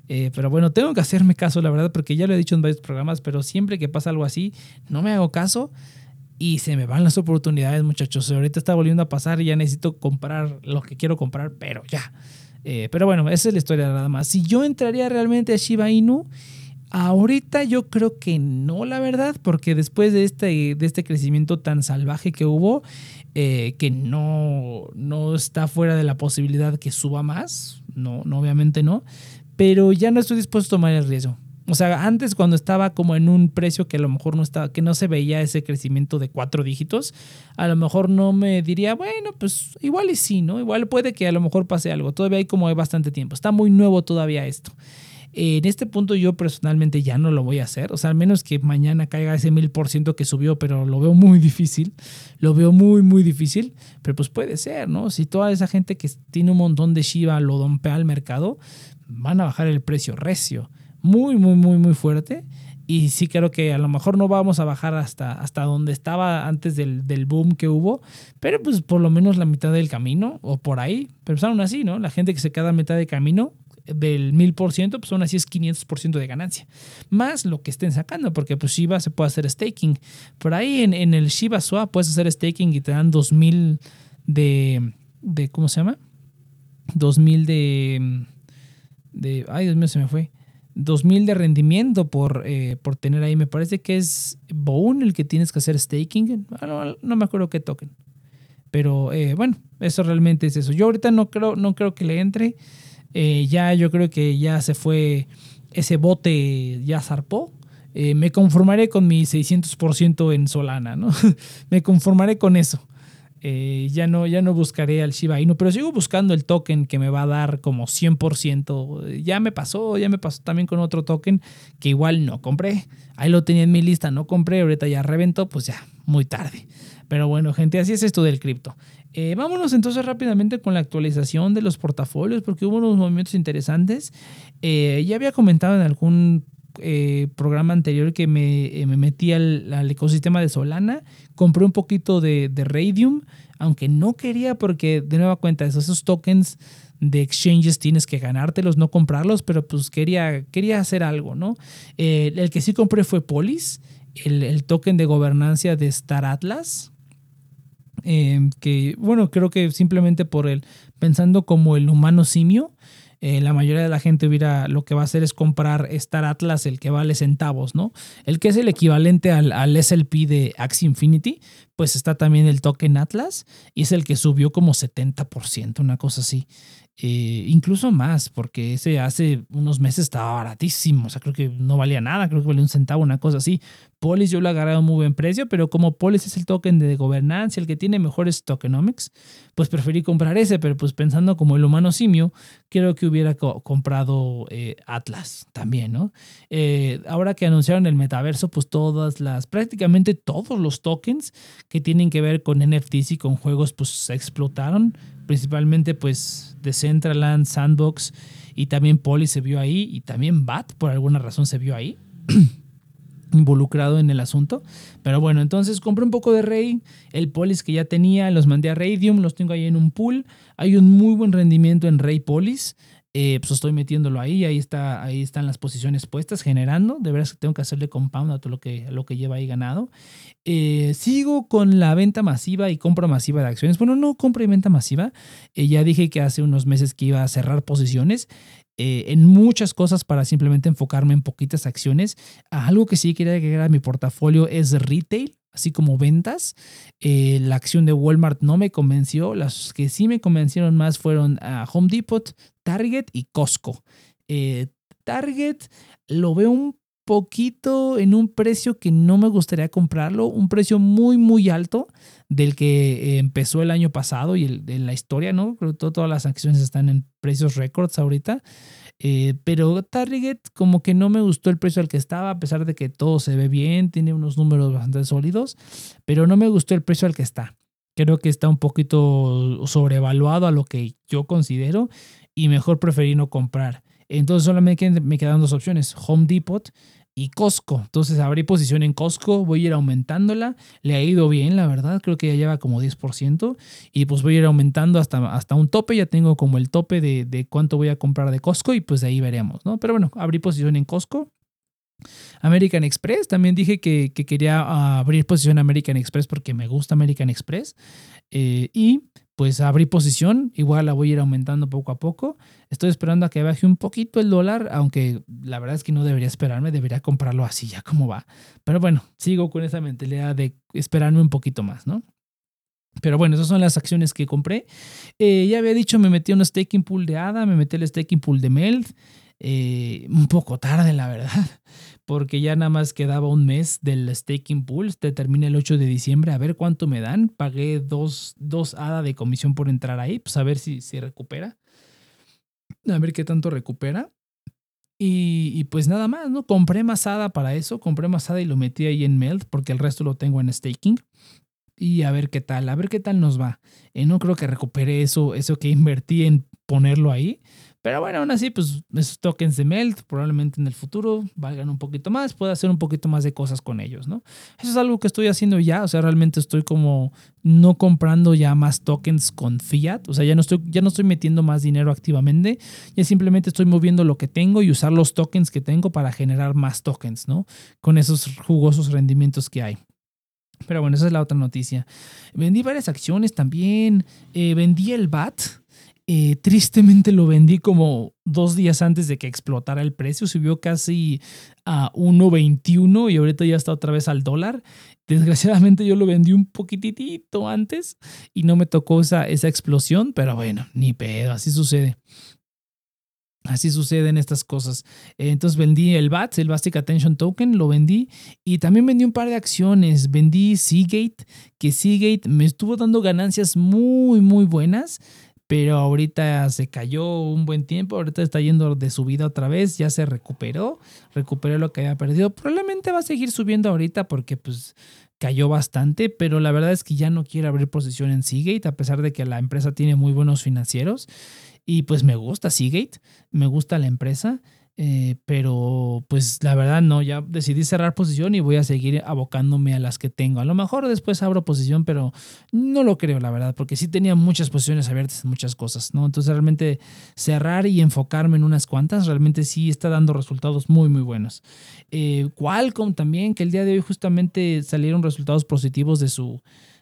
Eh, pero bueno, tengo que hacerme caso, la verdad, porque ya lo he dicho en varios programas, pero siempre que pasa algo así, no me hago caso y se me van las oportunidades, muchachos. Ahorita está volviendo a pasar y ya necesito comprar lo que quiero comprar, pero ya. Eh, pero bueno, esa es la historia nada más. Si yo entraría realmente a Shiba Inu, ahorita yo creo que no, la verdad, porque después de este, de este crecimiento tan salvaje que hubo, eh, que no, no está fuera de la posibilidad que suba más, no, no obviamente no pero ya no estoy dispuesto a tomar el riesgo. O sea, antes cuando estaba como en un precio que a lo mejor no estaba, que no se veía ese crecimiento de cuatro dígitos, a lo mejor no me diría, bueno, pues igual y sí, ¿no? Igual puede que a lo mejor pase algo. Todavía hay como hay bastante tiempo. Está muy nuevo todavía esto. En este punto yo personalmente ya no lo voy a hacer. O sea, al menos que mañana caiga ese mil por ciento que subió, pero lo veo muy difícil. Lo veo muy, muy difícil. Pero pues puede ser, ¿no? Si toda esa gente que tiene un montón de Shiba lo dompea al mercado, van a bajar el precio recio, muy, muy, muy, muy fuerte. Y sí creo que a lo mejor no vamos a bajar hasta, hasta donde estaba antes del, del, boom que hubo, pero pues por lo menos la mitad del camino o por ahí. Pero pues aún así, ¿no? La gente que se queda a mitad de camino del 1000%, pues aún así es 500% de ganancia. Más lo que estén sacando, porque pues Shiba se puede hacer staking. Por ahí en, en el Shiba Swap puedes hacer staking y te dan 2000 de, de ¿cómo se llama? 2000 de de, ay Dios mío, se me fue, 2000 de rendimiento por, eh, por tener ahí. Me parece que es Bone el que tienes que hacer staking. Ah, no, me acuerdo qué token. Pero eh, bueno, eso realmente es eso. Yo ahorita no creo, no creo que le entre. Eh, ya yo creo que ya se fue, ese bote ya zarpó. me conformaré con mi 600% en Solana, ¿no? me conformaré con eso. Eh, ya, no, ya no buscaré al Shiba Inu, pero sigo buscando el token que me va a dar como 100%. Ya me pasó, ya me pasó también con otro token que igual no compré. Ahí lo tenía en mi lista, no compré, ahorita ya reventó, pues ya, muy tarde. Pero bueno, gente, así es esto del cripto. Eh, vámonos entonces rápidamente con la actualización de los portafolios, porque hubo unos movimientos interesantes. Eh, ya había comentado en algún eh, programa anterior que me, eh, metí al, ecosistema de Solana, compré un poquito de, Radium, aunque no quería porque de nueva cuenta esos, tokens de exchanges tienes que ganártelos, no comprarlos, pero pues quería, quería hacer algo, ¿no? El que sí compré fue Polis, el, token de gobernancia de Star Atlas. Que bueno, creo que simplemente por el, pensando como el humano simio, eh, la mayoría de la gente hubiera, lo que va a hacer es comprar Star Atlas, el que vale centavos, ¿no? El que es el equivalente al, al SLP de Axie Infinity, pues está también el token Atlas y es el que subió como 70%, una cosa así. Eh, incluso más, porque ese hace unos meses estaba baratísimo, o sea, creo que no valía nada, creo que valía un centavo, una cosa así. Polis yo lo agarré a un muy buen precio, pero como Polis es el token de gobernanza, el que tiene mejores tokenomics, pues preferí comprar ese, pero pues pensando como el humano simio, creo que hubiera comprado eh, Atlas también, ¿no? Eh, ahora que anunciaron el metaverso, pues todas las, prácticamente todos los tokens que tienen que ver con NFTs y con juegos, pues se explotaron principalmente pues Decentraland, Sandbox y también Poly se vio ahí y también BAT por alguna razón se vio ahí involucrado en el asunto. Pero bueno, entonces compré un poco de Rey, el Polis que ya tenía, los mandé a Radium, los tengo ahí en un pool. Hay un muy buen rendimiento en Rey Polis. Eh, pues estoy metiéndolo ahí, ahí, está, ahí están las posiciones puestas, generando. De verdad que tengo que hacerle compound a todo lo que, lo que lleva ahí ganado. Eh, sigo con la venta masiva y compra masiva de acciones. Bueno, no compra y venta masiva. Eh, ya dije que hace unos meses que iba a cerrar posiciones. en muchas cosas para simplemente enfocarme en poquitas acciones. Algo que sí quería agregar a mi portafolio es retail así como ventas. Eh, la acción de Walmart no me convenció. Las que sí me convencieron más fueron a Home Depot, Target y Costco. Eh, Target lo veo un poquito en un precio que no me gustaría comprarlo, un precio muy muy alto del que eh, empezó el año pasado y el, de la historia, ¿no? Creo que todas las acciones están en precios récords ahorita. Eh, pero Target como que no me gustó el precio al que estaba, a pesar de que todo se ve bien, tiene unos números bastante sólidos, pero no me gustó el precio al que está. Creo que está un poquito sobrevaluado a lo que yo considero y mejor preferí no comprar. Entonces solamente me quedan dos opciones, Home Depot y Costco. Entonces abrí posición en Costco, voy a ir aumentándola. Le ha ido bien, la verdad, creo que ya lleva como 10%. Y pues voy a ir aumentando hasta, hasta un tope. Ya tengo como el tope de, de cuánto voy a comprar de Costco y pues de ahí veremos, ¿no? Pero bueno, abrí posición en Costco. American Express, también dije que, quería abrir posición American Express porque me gusta American Express. Eh, y pues abrí posición, igual la voy a ir aumentando poco a poco. Estoy esperando a que baje un poquito el dólar, aunque la verdad es que no debería esperarme, debería comprarlo así ya como va. Pero bueno, sigo con esa mentalidad de esperarme un poquito más, ¿no? Pero bueno, esas son las acciones que compré. Eh, ya había dicho, me metí en un staking pool de ADA, me metí el staking pool de Meld. Eh, un poco tarde, la verdad, porque ya nada más quedaba un mes del staking pool. Te termina el 8 de diciembre, a ver cuánto me dan. Pagué dos, dos ADA de comisión por entrar ahí, pues a ver si, si recupera. A ver qué tanto recupera. Y, y, pues nada más, ¿no? Compré más ADA para eso, compré más ADA y lo metí ahí en Meld porque el resto lo tengo en staking. Y a ver qué tal, a ver qué tal nos va. Eh, no creo que recupere eso, eso que invertí en ponerlo ahí. Pero bueno, aún así, pues esos tokens de Melt probablemente en el futuro valgan un poquito más, pueda hacer un poquito más de cosas con ellos, ¿no? Eso es algo que estoy haciendo ya, o sea, realmente estoy como no comprando ya más tokens con fiat, o sea, ya no estoy, ya no estoy metiendo más dinero activamente, ya simplemente estoy moviendo lo que tengo y usar los tokens que tengo para generar más tokens, ¿no? Con esos jugosos rendimientos que hay. Pero bueno, esa es la otra noticia. Vendí varias acciones también. Eh, vendí el BAT. Eh, tristemente lo vendí como dos días antes de que explotara el precio. Subió casi a 1.21 y ahorita ya está otra vez al dólar. Desgraciadamente yo lo vendí un poquitito antes y no me tocó esa, esa explosión, pero bueno, ni pedo, así sucede. Así suceden estas cosas. Entonces vendí el BATS, el Basic Attention Token, lo vendí y también vendí un par de acciones. Vendí Seagate, que Seagate me estuvo dando ganancias muy, muy buenas pero ahorita se cayó un buen tiempo, ahorita está yendo de subida otra vez, ya se recuperó, recuperó lo que había perdido. Probablemente va a seguir subiendo ahorita porque pues cayó bastante, pero la verdad es que ya no quiere abrir posición en Seagate a pesar de que la empresa tiene muy buenos financieros y pues me gusta Seagate, me gusta la empresa. Eh, pero pues la verdad no, ya decidí cerrar posición y voy a seguir abocándome a las que tengo. A lo mejor después abro posición, pero no lo creo, la verdad, porque sí tenía muchas posiciones abiertas en muchas cosas, ¿no? Entonces realmente cerrar y enfocarme en unas cuantas, realmente sí está dando resultados muy, muy buenos. Eh, Qualcomm también, que el día de hoy justamente salieron resultados positivos de su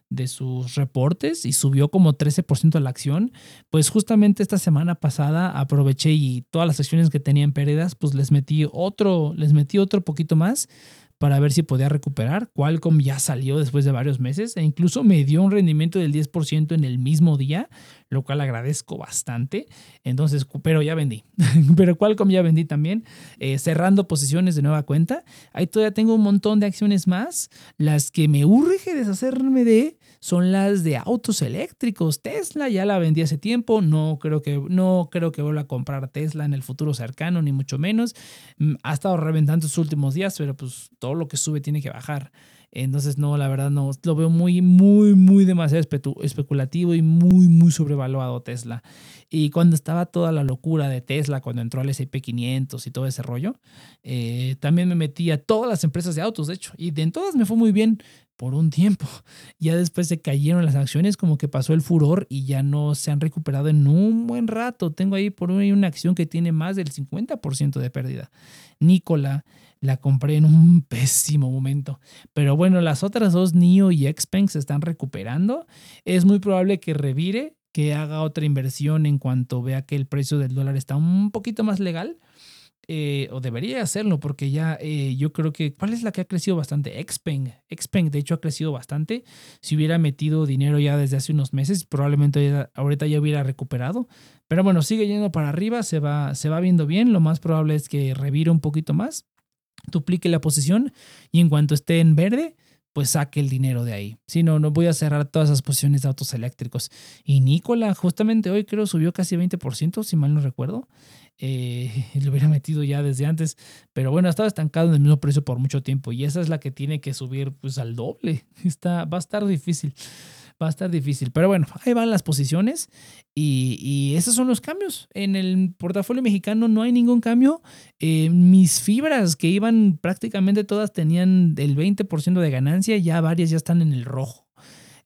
de sus reportes y subió como 13% la acción, pues justamente esta semana pasada aproveché y todas las acciones que tenían pérdidas, pues les metí otro, les metí otro poquito más para ver si podía recuperar. Qualcomm ya salió después de varios meses e incluso me dio un rendimiento del 10% en el mismo día, lo cual agradezco bastante. Entonces, pero ya vendí. pero Qualcomm ya vendí también, eh, cerrando posiciones de nueva cuenta. Ahí todavía tengo un montón de acciones más. Las que me urge deshacerme de son las de autos eléctricos. Tesla ya la vendí hace tiempo, no creo que, no creo que vuelva a comprar Tesla en el futuro cercano, ni mucho menos. Mm, ha estado reventando estos últimos días, pero pues todo lo que sube tiene que bajar. Entonces, no, la verdad no, lo veo muy, muy, muy demasiado especulativo y muy, muy sobrevaluado Tesla. Y cuando estaba toda la locura de Tesla, cuando entró al S&P 500 y todo ese rollo, eh, también me metí a todas las empresas de autos, de hecho, y de en todas me fue muy bien por un tiempo. Ya después se cayeron las acciones, como que pasó el furor y ya no se han recuperado en un buen rato. Tengo ahí por ahí una acción que tiene más del 50% de pérdida. Nicola la compré en un pésimo momento. Pero bueno, las otras dos, NIO y Xpeng, se están recuperando. Es muy probable que revire, que haga otra inversión en cuanto vea que el precio del dólar está un poquito más legal. Eh, o debería hacerlo porque ya eh, yo creo que, ¿cuál es la que ha crecido bastante? Xpeng. Xpeng de hecho ha crecido bastante. Si hubiera metido dinero ya desde hace unos meses, probablemente ahorita ya hubiera recuperado. Pero bueno, sigue yendo para arriba, se va, se va viendo bien. Lo más probable es que revire un poquito más, duplique la posición y en cuanto esté en verde, pues saque el dinero de ahí. Si no, no voy a cerrar todas esas posiciones de autos eléctricos. Y Nicola, justamente hoy creo subió casi 20%, si mal no recuerdo. Eh, lo hubiera metido ya desde antes, pero bueno, ha estado estancado en el mismo precio por mucho tiempo y esa es la que tiene que subir pues al doble. Está, va a estar difícil va a estar difícil. Pero bueno, ahí van las posiciones y, esos son los cambios. En el portafolio mexicano no hay ningún cambio. Eh, mis fibras que iban prácticamente todas tenían el 20% de ganancia, ya varias ya están en el rojo.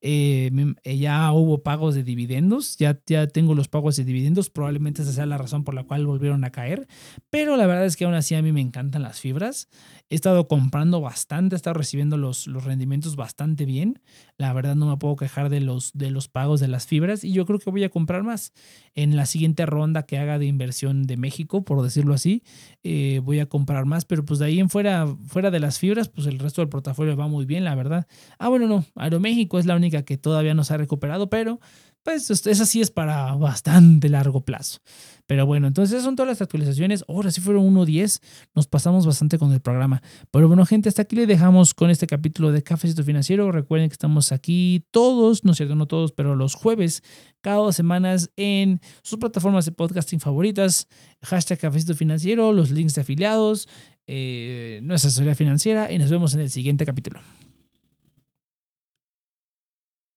Eh, eh, ya hubo pagos de dividendos, ya, ya tengo los pagos de dividendos, probablemente esa sea la razón por la cual volvieron a caer, pero la verdad es que aún así a mí me encantan las fibras, he estado comprando bastante, he estado recibiendo los, los rendimientos bastante bien, la verdad no me puedo quejar de los, de los pagos de las fibras y yo creo que voy a comprar más en la siguiente ronda que haga de inversión de México, por decirlo así, eh, voy a comprar más, pero pues de ahí en fuera, fuera de las fibras, pues el resto del portafolio va muy bien, la verdad. Ah, bueno, no, Aeroméxico es la única que todavía no se ha recuperado, pero pues esa sí es para bastante largo plazo. Pero bueno, entonces son todas las actualizaciones. Ahora sí fueron 1.10, nos pasamos bastante con el programa. Pero bueno, gente, hasta aquí le dejamos con este capítulo de Cafecito Financiero. Recuerden que estamos aquí todos, no es cierto, no todos, pero los jueves, cada dos semanas en sus plataformas de podcasting favoritas. Hashtag Cafecito Financiero, los links de afiliados, eh, nuestra asesoría financiera y nos vemos en el siguiente capítulo.